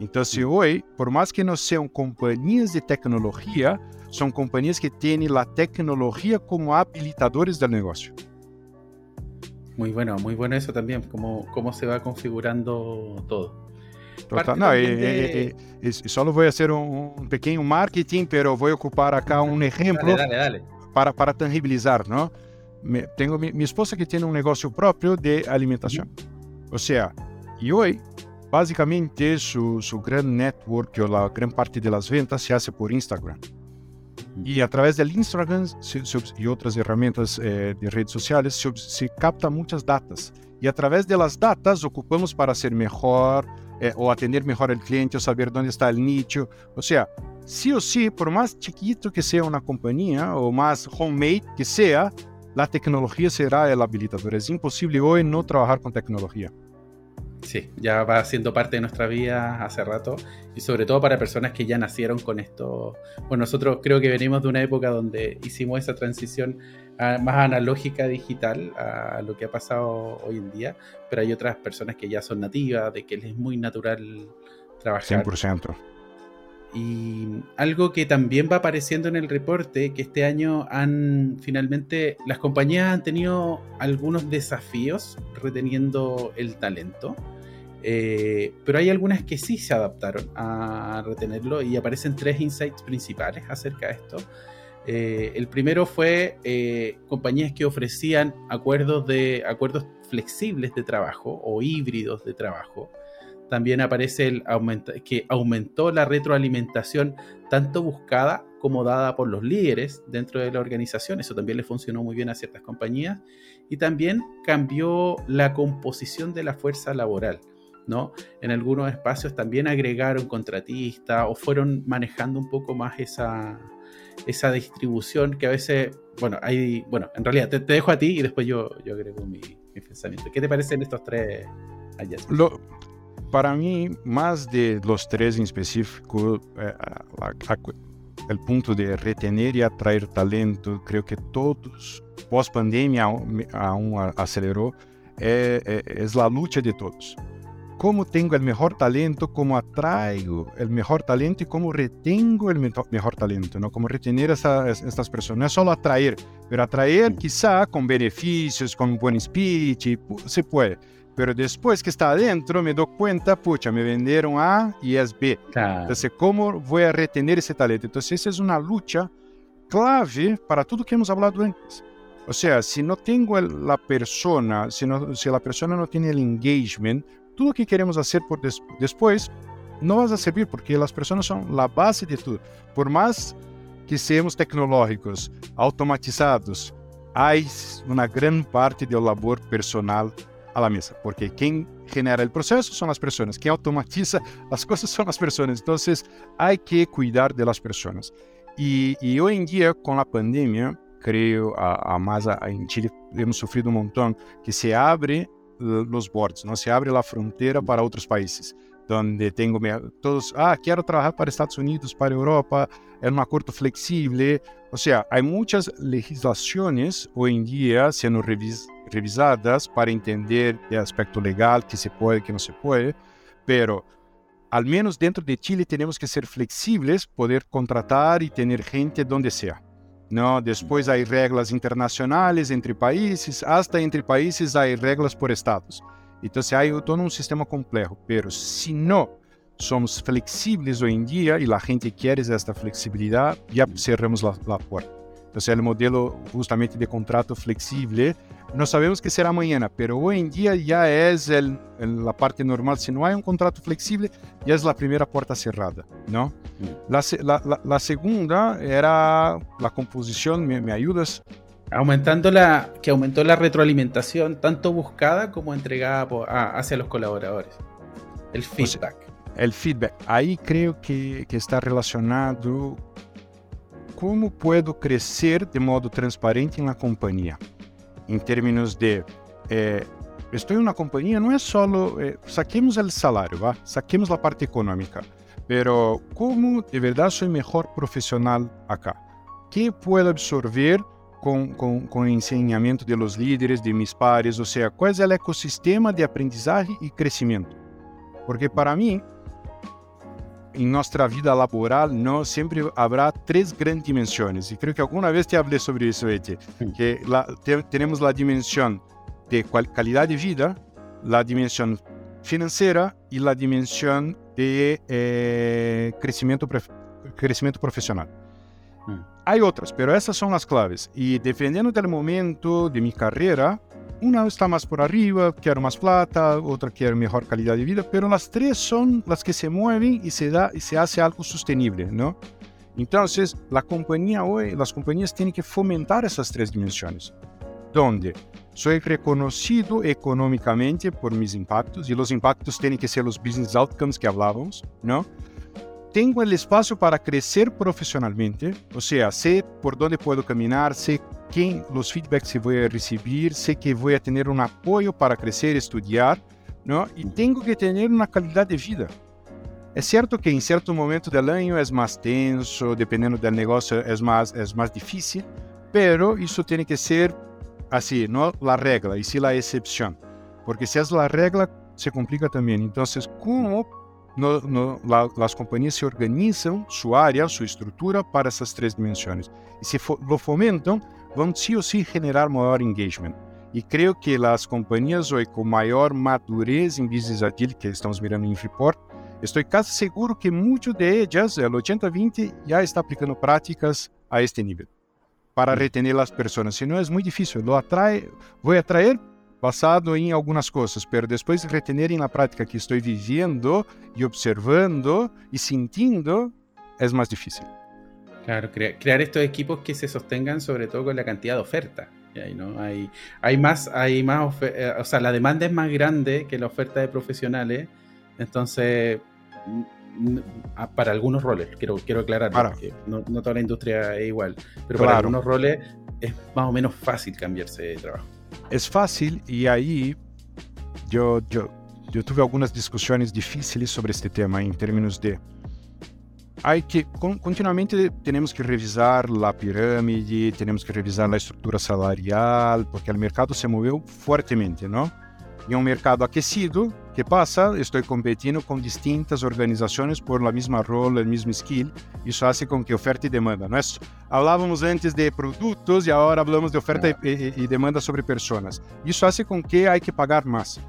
Então, assim, se hoje, por mais que não sejam companhias de tecnologia, são companhias que têm a tecnologia como habilitadores do negócio. Muito bom, muito bom isso também, como como se vai configurando todo. Então, tá, Total, não, e, e, e, só vou fazer um, um, pequeno marketing, mas vou ocupar aqui um exemplo dale, dale, dale. para para tangibilizar, não? Me, tenho minha esposa que tem um negócio próprio de alimentação. Uhum. Ou seja, e hoje Básicamente, su, su gran network o la gran parte de las ventas se hace por Instagram. Y a través del Instagram y otras herramientas eh, de redes sociales se, se captan muchas datas. Y a través de las datas ocupamos para ser mejor eh, o atender mejor al cliente o saber dónde está el nicho. O sea, sí o sí, por más chiquito que sea una compañía o más homemade que sea, la tecnología será el habilitador. Es imposible hoy no trabajar con tecnología. Sí, ya va siendo parte de nuestra vida hace rato y sobre todo para personas que ya nacieron con esto. Bueno, nosotros creo que venimos de una época donde hicimos esa transición más analógica digital a lo que ha pasado hoy en día, pero hay otras personas que ya son nativas, de que les es muy natural trabajar. 100%. Y algo que también va apareciendo en el reporte, que este año han finalmente, las compañías han tenido algunos desafíos reteniendo el talento, eh, pero hay algunas que sí se adaptaron a retenerlo y aparecen tres insights principales acerca de esto. Eh, el primero fue eh, compañías que ofrecían acuerdos, de, acuerdos flexibles de trabajo o híbridos de trabajo también aparece el que aumentó la retroalimentación tanto buscada como dada por los líderes dentro de la organización. Eso también le funcionó muy bien a ciertas compañías. Y también cambió la composición de la fuerza laboral. ¿no? En algunos espacios también agregaron contratistas o fueron manejando un poco más esa, esa distribución que a veces, bueno, hay, bueno, en realidad te, dejo a ti y después yo, yo agrego mi, pensamiento. ¿Qué te parecen estos tres hallazgos? Para mí, más de los tres en específico, eh, el punto de retener y atraer talento, creo que todos, post pandemia aún, aceleró, eh, eh, es la lucha de todos. ¿Cómo tengo el mejor talento? ¿Cómo atraigo el mejor talento? ¿Y cómo retengo el mejor talento? ¿no? ¿Cómo retener a estas personas? No es solo atraer, pero atraer quizá con beneficios, con un buen speech, se puede pero después que está adentro me doy cuenta, pucha, me vendieron A y es B. Entonces, ¿cómo voy a retener ese talento? Entonces, esa es una lucha clave para todo lo que hemos hablado antes. O sea, si no tengo la persona, si, no, si la persona no tiene el engagement, todo lo que queremos hacer por des, después no va a servir porque las personas son la base de todo. Por más que seamos tecnológicos, automatizados, hay una gran parte del labor personal a la mesa, porque quien genera el proceso son las personas, quien automatiza las cosas son las personas, entonces hay que cuidar de las personas. Y, y hoy en día con la pandemia, creo, a, a más a, en Chile hemos sufrido un montón, que se abre los bordes, ¿no? se abre la frontera para otros países, donde tengo todos, ah, quiero trabajar para Estados Unidos, para Europa, en un acuerdo flexible, o sea, hay muchas legislaciones hoy en día siendo revis revisadas para entender el aspecto legal, que se puede, que no se puede, pero al menos dentro de Chile tenemos que ser flexibles, poder contratar y tener gente donde sea. ¿no? Después hay reglas internacionales entre países, hasta entre países hay reglas por estados. Entonces hay todo un sistema complejo, pero si no somos flexibles hoy en día y la gente quiere esta flexibilidad, ya cerramos la puerta. Entonces el modelo justamente de contrato flexible, no sabemos qué será mañana, pero hoy en día ya es el, la parte normal. Si no hay un contrato flexible, ya es la primera puerta cerrada, ¿no? Mm. La, la, la, segunda era la composición, ¿me, me ayudas? Aumentando la, que aumentó la retroalimentación, tanto buscada como entregada hacia los colaboradores. El feedback. el feedback. Ahí creo que, que está relacionado cómo puedo crecer de modo transparente en la compañía. En términos de, eh, estoy en una compañía, no es solo, eh, saquemos el salario, ¿va? saquemos la parte económica, pero cómo de verdad soy mejor profesional acá. ¿Qué puedo absorber com, com, com o ensinamento de los líderes, de mis pares, ou seja, qual é o ecossistema de aprendizagem e crescimento. Porque para mim, em nossa vida laboral não sempre haverá três grandes dimensões. E creio que alguma vez te hablé sobre isso, Eti. que temos a dimensão de qualidade de vida, a dimensão financeira e a dimensão de eh, crescimento crecimiento profesional. Sí. Hum. Hay otras, pero esas claves. E dependendo do momento de minha carreira una está más por arriba, quiero más plata, otra quiere mejor calidad de vida, pero las tres son las que se mueven y se, da, y se hace algo sostenible, ¿no? Entonces, la compañía hoy, las compañías tienen que fomentar esas tres dimensiones, donde soy reconocido económicamente por mis impactos y los impactos tienen que ser los business outcomes que hablábamos, ¿no? Tengo el espacio para crecer profesionalmente, o sea, sé por dónde puedo caminar, sé quién, los feedbacks que voy a recibir, sé que voy a tener un apoyo para crecer, estudiar, ¿no? Y tengo que tener una calidad de vida. Es cierto que en cierto momento del año es más tenso, dependiendo del negocio es más, es más difícil, pero eso tiene que ser así, no la regla, y sí la excepción. Porque si es la regla, se complica también. Entonces, ¿cómo no, no, la, las compañías se organizan su área, su estructura para esas tres dimensiones. Y si fo lo fomentan, van sí o sí generar mayor engagement. Y creo que las compañías hoy con mayor madurez en Business Agile, que estamos mirando en Freeport, estoy casi seguro que muchas de ellas, el 80-20, ya está aplicando prácticas a este nivel para retener las personas. Si no, es muy difícil. Lo atrae, voy a atraer basado em algumas coisas, pero depois retener na prática que estou vivendo e observando e sentindo é mais difícil. Claro, crea, crear estos equipos que se sostengan sobre todo con la cantidad de oferta. ¿no? Hay, hay más, hay más eh, o sea, la demanda es más grande que la oferta de profesionales, entonces para algunos roles, quiero, quiero aclarar, que no, no, toda la industria es igual, pero claro. para algunos roles es más o menos fácil cambiarse de trabajo. Es fácil y ahí yo, yo, yo tuve algunas discusiones difíciles sobre este tema en términos de hay que continuamente tenemos que revisar la pirámide, tenemos que revisar la estructura salarial, porque el mercado se movió fuertemente, ¿no? En un mercado aquecido, ¿qué pasa? Estoy competindo con distintas organizaciones por la misma rol, el mismo skill. Eso hace con que oferta y demanda. ¿no es? Hablábamos antes de productos y ahora hablamos de oferta y, y, y demanda sobre personas. Eso hace con que hay que pagar más.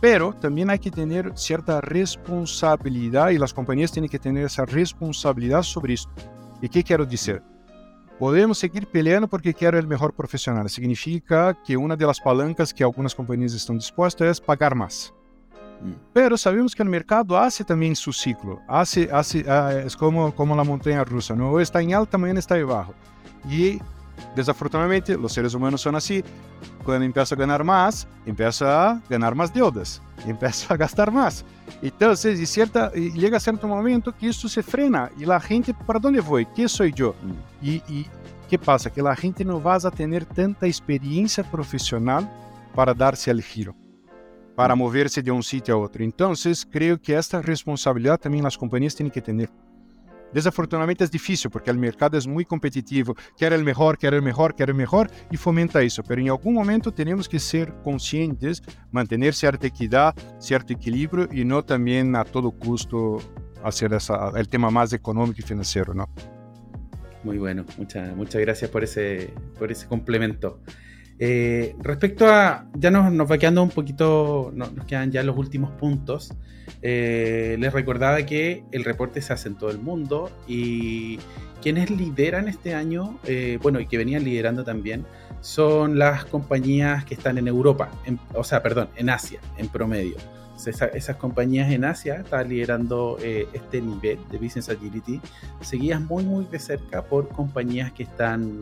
Pero también hay que tener cierta responsabilidad y las compañías tienen que tener esa responsabilidad sobre esto. ¿Y qué quiero decir? Podemos seguir peleando porque quero o melhor profissional. Significa que uma das palancas que algumas companhias estão dispostas é pagar mais. Mm. Pero sabemos que o mercado hace também seu ciclo. Hace, hace, uh, é como, como a montanha russa. Não está em alta, amanhã está embaixo. E, desafortunadamente, os seres humanos são assim. Quando começa a ganhar mais, começa a ganhar mais deudas. Começa a gastar mais. Então, e cierta, chega a certo momento que isso se frena. E a gente, para onde vou? Quem sou eu? E, e que passa? Que a gente não vai a ter tanta experiência profissional para dar-se al giro para moverse de um sítio a outro. Então, creio que esta responsabilidade também as companhias têm que ter. Desafortunadamente es difícil porque el mercado es muy competitivo, quiere el mejor, quiere el mejor, quiere el mejor y fomenta eso, pero en algún momento tenemos que ser conscientes, mantener cierta equidad, cierto equilibrio y no también a todo costo hacer el tema más económico y financiero, ¿no? Muy bueno, muchas, muchas gracias por ese, por ese complemento. Eh, respecto a, ya nos, nos, va quedando un poquito, nos quedan ya los últimos puntos. Eh, les recordaba que el reporte se hace en todo el mundo y quienes lideran este año, eh, bueno, y que venían liderando también, son las compañías que están en Europa, o sea, perdón, en Asia, en promedio. esas compañías en Asia están liderando este nivel de Business Agility, seguidas muy, muy de cerca por compañías que están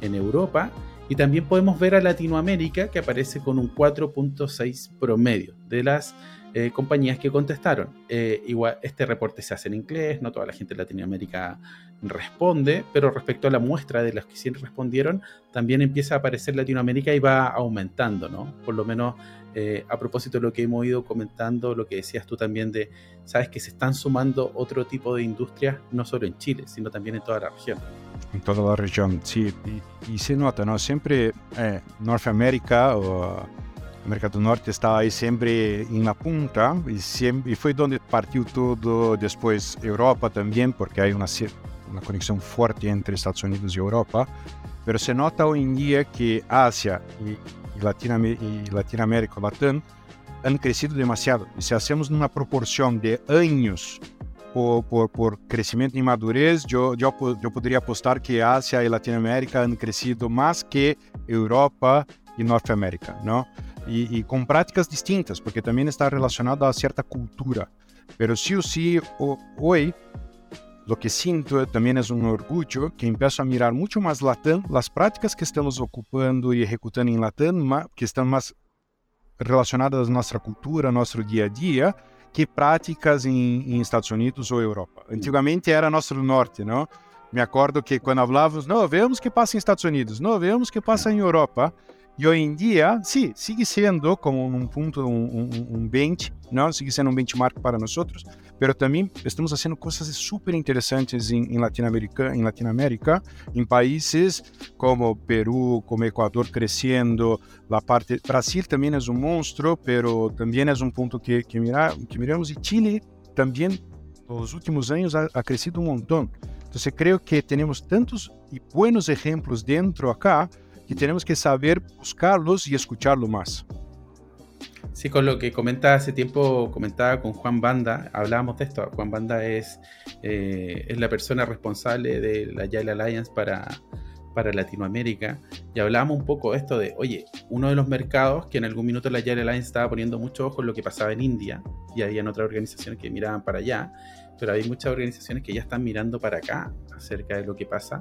en Europa y también podemos ver a Latinoamérica que aparece con un 4.6 promedio de las eh, compañías que contestaron. Eh, igual, este reporte se hace en inglés, no toda la gente de Latinoamérica responde, pero respecto a la muestra de los que sí respondieron, también empieza a aparecer Latinoamérica y va aumentando, ¿no? Por lo menos eh, a propósito de lo que hemos ido comentando, lo que decías tú también de, sabes que se están sumando otro tipo de industrias, no solo en Chile, sino también en toda la región en toda la región, sí. Y, se nota, ¿no? Siempre eh, Norteamérica o América del Norte estaba ahí siempre en la punta y, fue donde partió todo. Después Europa también, porque hay una, una conexión fuerte entre Estados Unidos y Europa. Pero se nota hoy en día que Asia y Latinoamérica, Latam, han crecido demasiado. Y si hacemos una proporción de años por, por, por crescimento e madurez, eu, eu, poderia apostar que Ásia e Latinoamérica han crescido mais que Europa e Norte América, não? E, e, com práticas distintas, porque também está relacionado a certa cultura. Pero ou sim, hoje, o, que sinto também é um orgulho que começo a mirar muito mais Latam, as práticas que estamos ocupando e executando em Latam, que estão mais relacionadas à nossa cultura, nosso dia a dia, que práticas em, em Estados Unidos ou Europa. Antigamente era nosso norte, não? Me acordo que quando falávamos, não, vemos que passa em Estados Unidos, não, vemos que passa em Europa. E hoje em dia, sim, sigue sendo como um ponto, um, um, um bench, não? Sigue sendo um benchmark para nós outros, mas também estamos fazendo coisas super interessantes em, Latinoamérica, em Latinoamérica, em países como Peru, como Equador crescendo, a parte Brasil também é um monstro, mas também é um ponto que que, que miramos e Chile também nos últimos anos ha, ha crescido um montão. Então, creio que temos tantos e buenos exemplos dentro acá y tenemos que saber buscarlos y escucharlo más. Sí, con lo que comentaba hace tiempo, comentaba con Juan Banda, hablábamos de esto. Juan Banda es, eh, es la persona responsable de la Yale Alliance para, para Latinoamérica y hablábamos un poco de esto de, oye, uno de los mercados que en algún minuto la Yale Alliance estaba poniendo mucho ojo en lo que pasaba en India y habían otras organizaciones que miraban para allá pero hay muchas organizaciones que ya están mirando para acá acerca de lo que pasa.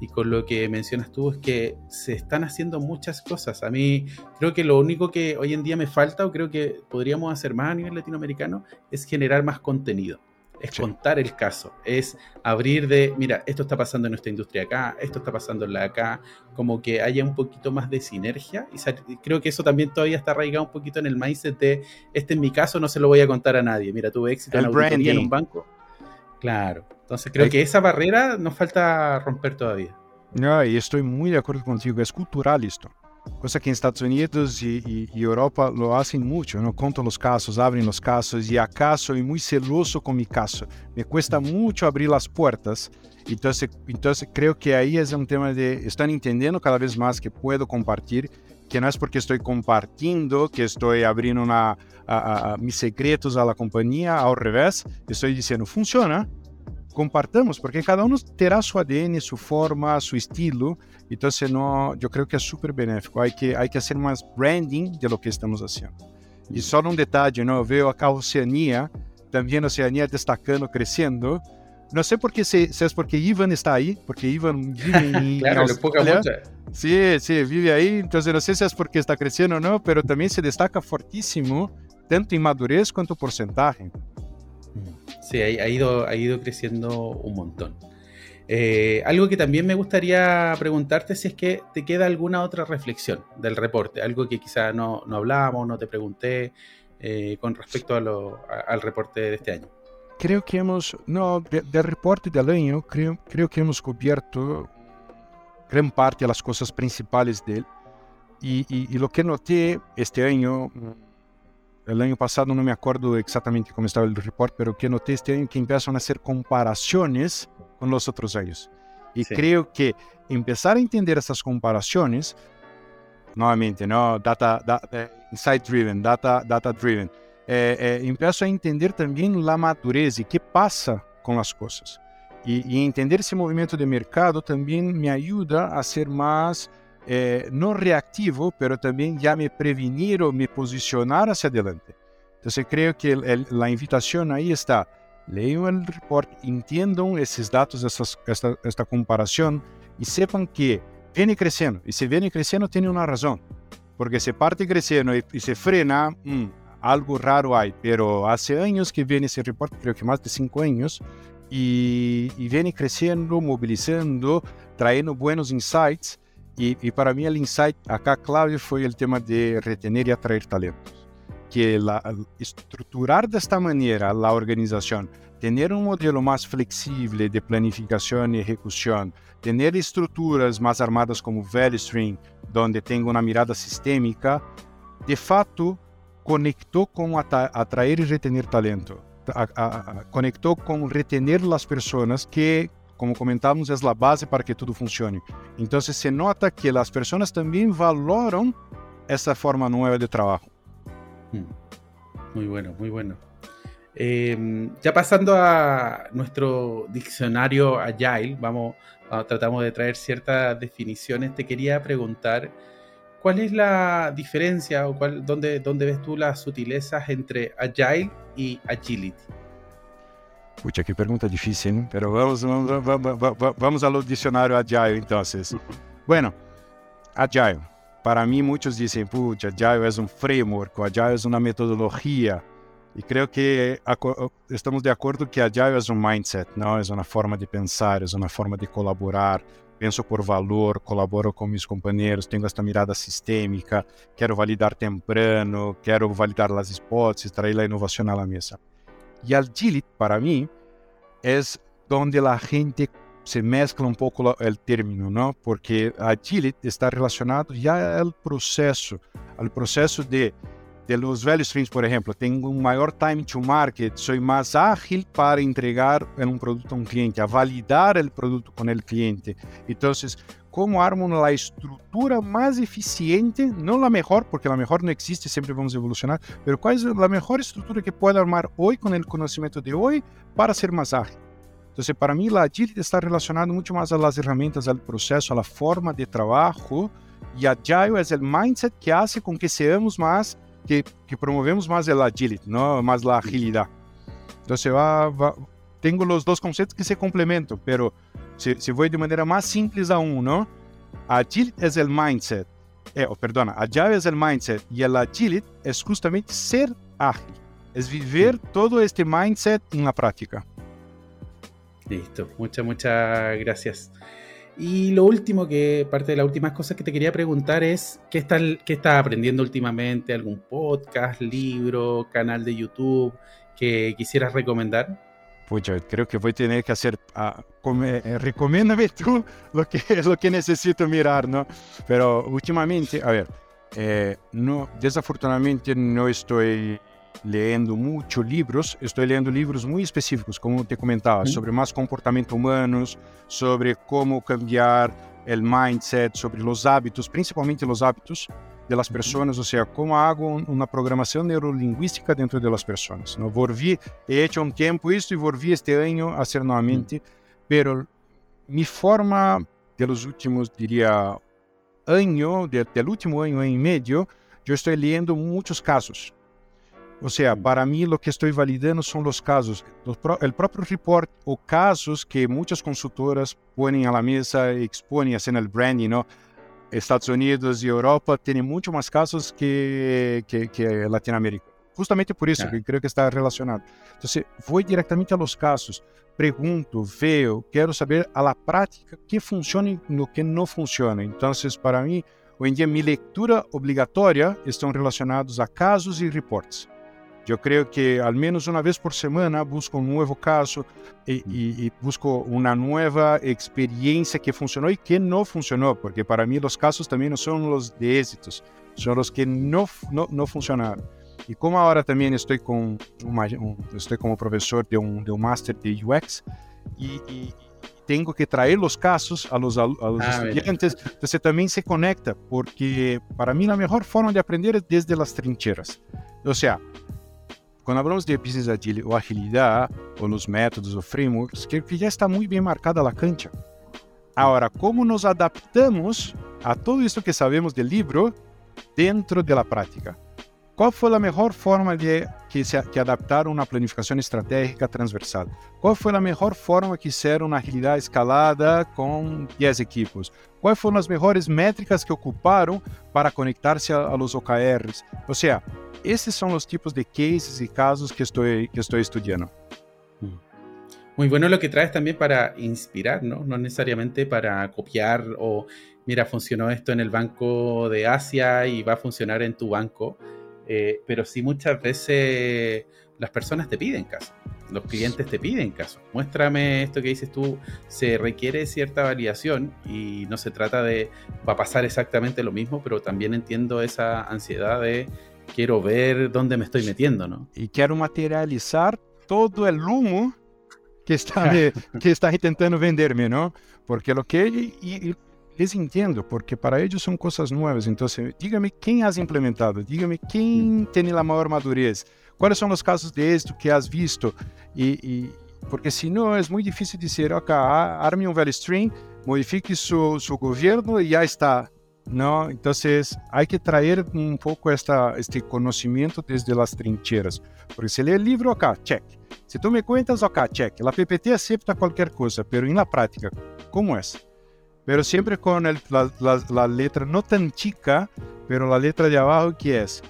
Y con lo que mencionas tú es que se están haciendo muchas cosas. A mí creo que lo único que hoy en día me falta o creo que podríamos hacer más a nivel latinoamericano es generar más contenido. Es contar el caso, es abrir de, mira, esto está pasando en nuestra industria acá, esto está pasando en la acá, como que haya un poquito más de sinergia. Y creo que eso también todavía está arraigado un poquito en el mindset de, este en mi caso no se lo voy a contar a nadie. Mira, tuve éxito en auditoría en un banco. Claro. Entonces creo que esa barrera nos falta romper todavía. No, y estoy muy de acuerdo contigo, es cultural esto. Cosa que en Estados Unidos y, y, y, Europa lo hacen mucho, ¿no? Contan los casos, abren los casos y acá soy muy celoso con mi caso. Me cuesta mucho abrir las puertas. Entonces, entonces creo que ahí es un tema de, están entendiendo cada vez más que puedo compartir, que no es porque estoy compartiendo, que estoy abriendo una, a, a, mis secretos a revés, estoy diciendo, funciona, compartamos, porque cada uno terá su ADN, su forma, su estilo. Entonces, no, yo creo que es súper benéfico. Hay que, hay que hacer más branding de lo que estamos haciendo. Y solo un detalle, ¿no? Veo acá Oceanía, también Oceanía destacando, creciendo. No sé por qué, si, si es porque Ivan está ahí, porque Ivan vive en claro, Australia. Sí, sí, vive ahí. Entonces, no sé si es porque está creciendo o no, pero también se destaca fortísimo, tanto en madurez cuanto porcentaje. Sí, ha, ido, ha ido creciendo un montón. Eh, algo que también me gustaría preguntarte si es que te queda alguna otra reflexión del reporte, algo que quizá no, no hablamos, no te pregunté eh, con respecto a lo, al reporte de este año. Creo que hemos, no, de, del reporte del año, creo, creo que hemos cubierto gran parte de las cosas principales de él. Y, y, y, lo que noté este año, el año pasado no me acuerdo exactamente cómo estaba el report, pero que noté este año que empiezan a hacer comparaciones con los otros años. Y sí. creo que empezar a entender esas comparaciones, nuevamente, ¿no? Data, data eh, insight driven, data, data driven, é, é, eh, empiezo a entender também a madurez e qué pasa con las cosas. Y, e entender esse movimento de mercado também me ajuda a ser mais é, não no reactivo, pero também já me prevenir ou me posicionar hacia adelante. Entonces creo que a invitação aí está. leiam o report, entendam esses dados, esas, esta, esta comparación y sepan que vem crescendo. E se vem crescendo, tem uma razão, Porque se parte crescendo e se frena, hum, algo raro hay, pero hace años que viene ese reporte, creo que más de cinco años, y, y viene creciendo, movilizando, trayendo buenos insights. Y, para mí el insight acá clave fue el tema de retener y atraer talentos. Que la, estructurar de esta manera la organización, tener un modelo más flexible de planificación y ejecución, tener estructuras más armadas como ValueStream, donde tengo una mirada sistémica, de fato conectou com atrair e retener talento, a, a, a, conectou com retener as pessoas que, como comentamos, é a base para que tudo funcione. Então se nota que as pessoas também valoram essa forma nova de trabalho. Hmm. Muy bueno, muy bueno. Eh, ya pasando a nuestro diccionario Agile, vamos, tratamos de traer ciertas definiciones. Te quería preguntar ¿Cuál es la diferencia o cuál, dónde, dónde ves tú las sutilezas entre Agile y Agility? Pucha, que pergunta difícil, pero vamos, vamos, vamos, vamos al diccionario Agile entonces. Bueno, Agile. Para mí muchos dicen, pucha, Agile es un framework, Agile es una metodología. Y creo que estamos de acuerdo que Agile es un mindset, ¿no? Es una forma de pensar, es una forma de colaborar, penso por valor, colaboro com meus companheiros, tenho esta mirada sistêmica, quero validar temprano, quero validar as hipóteses, trazer a inovação à mesa. E agility, para mim, é onde a gente se mescla um pouco o término, não? Porque agility está relacionado já ao processo, ao processo de Los velhos streams, por exemplo, tenho um maior time to market, soy mais ágil para entregar um produto a um cliente, a validar o produto com o cliente. Então, como armo a estrutura mais eficiente, não a melhor, porque a melhor não existe, sempre vamos evolucionar, mas qual é a melhor estrutura que pode armar hoje com o conhecimento de hoje para ser mais ágil? Então, para mim, a agilidade está relacionada muito mais às ferramentas, ao processo, à forma de trabalho, e agile é o mindset que faz com que seamos mais que, que promovemos mais a agility, não mais a agilidade. Então, va, va, tenho os dois conceitos que se complementam, pero se, se vou de maneira mais simples a um, não? Agility é o mindset. Eh, oh, perdona, agile é o mindset e a agility é justamente ser ágil. É viver todo este mindset na prática. Listo, muchas, muchas gracias. Y lo último que, parte de las últimas cosas que te quería preguntar es, ¿qué estás, qué estás aprendiendo últimamente? ¿Algún podcast, libro, canal de YouTube que quisieras recomendar? Pucha, creo que voy a tener que hacer, uh, eh, recomiéndame tú lo que, lo que necesito mirar, ¿no? Pero últimamente, a ver, eh, no, desafortunadamente no estoy leendo muito livros, estou leendo livros muito específicos, como te comentava, uhum. sobre mais comportamento humanos, sobre como cambiar o mindset, sobre los hábitos, principalmente los hábitos de las uhum. personas, ou seja, como hago uma programação neurolingüística dentro das pessoas. personas. Vou Volví, he hecho tempo isso e vou volví este ano a hacer novamente, mas pero mi forma de últimos, diría, año, de, del último año e meio, yo estoy leyendo muchos casos ou seja, para mim, o que estou validando são os casos, o próprio report ou casos que muitas consultoras põem à mesa e expõem assim no branding, não? Estados Unidos e Europa têm muito mais casos que, que, que Latinoamérica. Justamente por é. que creio que está relacionado. Então, vou diretamente aos casos, pergunto, vejo, quero saber a la prática que funciona e o que não funciona. Então, para mim, hoje em dia, minha leitura obrigatória estão relacionados a casos e reportes Eu creio que ao menos uma vez por semana busco um novo caso e, hum. e, e busco uma nova experiência que funcionou e que não funcionou, porque para mim os casos também não são os de êxitos, são os que não, não, não funcionaram. E como agora também estou com uma, um, estou como professor de um de um master de UX e, e tenho que trazer os casos a los, ah, Você também se conecta, porque para mim a melhor forma de aprender é desde as trincheiras. Ou seja, quando falamos de business ou agilidade, ou nos métodos ou frameworks, que, já está muito bem marcada a cancha. Agora, como nos adaptamos a tudo isso que sabemos do livro dentro da prática? Qual foi a melhor forma de que se que adaptar uma planificação estratégica transversal? Qual foi a melhor forma que ser uma agilidade escalada com 10 equipos? Quais foram as melhores métricas que ocuparam para conectar-se a, a los OKRs? Ou seja, esses são os tipos de cases e casos que estou que estou estudando. Muy bueno lo que traes también para inspirar, ¿no? No necesariamente para copiar o, mira, funcionó esto en el banco de Asia y va a funcionar en tu banco eh, pero sí muchas veces las personas te piden caso, los clientes te piden caso. Muéstrame esto que dices tú, se requiere cierta validación y no se trata de, va a pasar exactamente lo mismo, pero también entiendo esa ansiedad de quiero ver dónde me estoy metiendo, ¿no? Y quiero materializar todo el humo que está, me, que está intentando venderme, ¿no? Porque lo que y, y, les entiendo, porque para ellos son cosas nuevas. Entonces, dígame quién has implementado, dígame quién mm. tiene la mayor madurez, cuáles son los casos de esto que has visto. Y, y porque si no, es muy difícil decir, ok, arme un value stream, modifique su, su gobierno y ya está. Não, então há que trazer um pouco esta, este conhecimento desde as trincheiras. Porque se lê livro, ok, check. Se tu me contas, ok, check. A PPT aceita qualquer coisa, mas na prática, como é? pero siempre con el, la, la, la, letra no tan chica, pero la letra de abajo que es,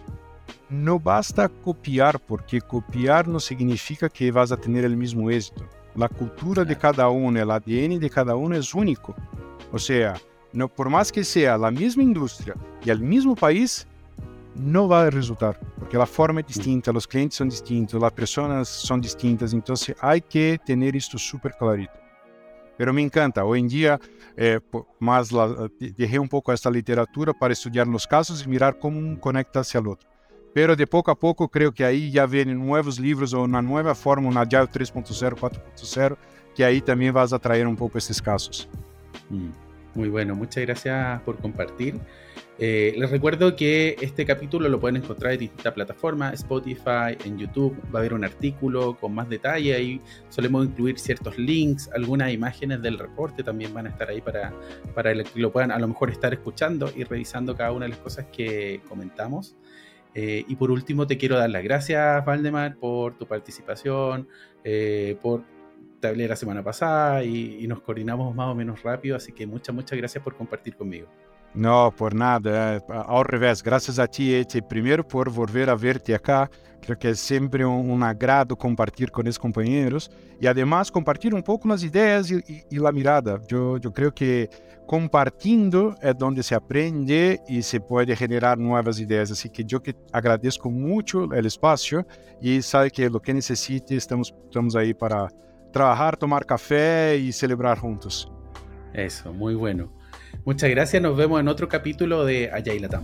no basta copiar, porque copiar no significa que vas a tener el mismo éxito. La cultura de cada uno, el ADN de cada uno es único. O sea, no, por más que sea la misma industria y el mismo país, no va a resultar, porque la forma es distinta, los clientes son distintos, las personas son distintas, entonces hay que tener esto súper clarito. Pero me encanta. Hoy en día, eh, más la, dejé un poco esta literatura para estudiar los casos y mirar cómo conecta hacia el otro. Pero de poco a poco creo que ahí ya vienen nuevos libros o una nueva forma, una Agile 3.0, 4.0, que ahí también vas a traer un poco estos casos. Mm, muy bueno, muchas gracias por compartir. Eh, les recuerdo que este capítulo lo pueden encontrar en distintas plataformas, Spotify, en YouTube. Va a haber un artículo con más detalle. Ahí solemos incluir ciertos links, algunas imágenes del reporte también van a estar ahí para, para que lo puedan a lo mejor estar escuchando y revisando cada una de las cosas que comentamos. Eh, y por último, te quiero dar las gracias, Valdemar, por tu participación, eh, por te hablé la semana pasada y, y nos coordinamos más o menos rápido, así que muchas, muchas gracias por compartir conmigo. No, por nada. Ao revés, graças a ti, Eti, primeiro por volver a verte acá. Creo que é sempre um, um agrado compartilhar com esses companheiros e, además, compartilhar um pouco nas ideias e, e, e a mirada. Eu, eu creio que compartilhando é onde se aprende e se pode generar novas ideias. Assim que eu que agradeço muito o espaço e sabe que o que necessite, estamos, estamos aí para trabalhar, tomar café e celebrar juntos. Isso, muito bueno. Muchas gracias, nos vemos en otro capítulo de Allá y.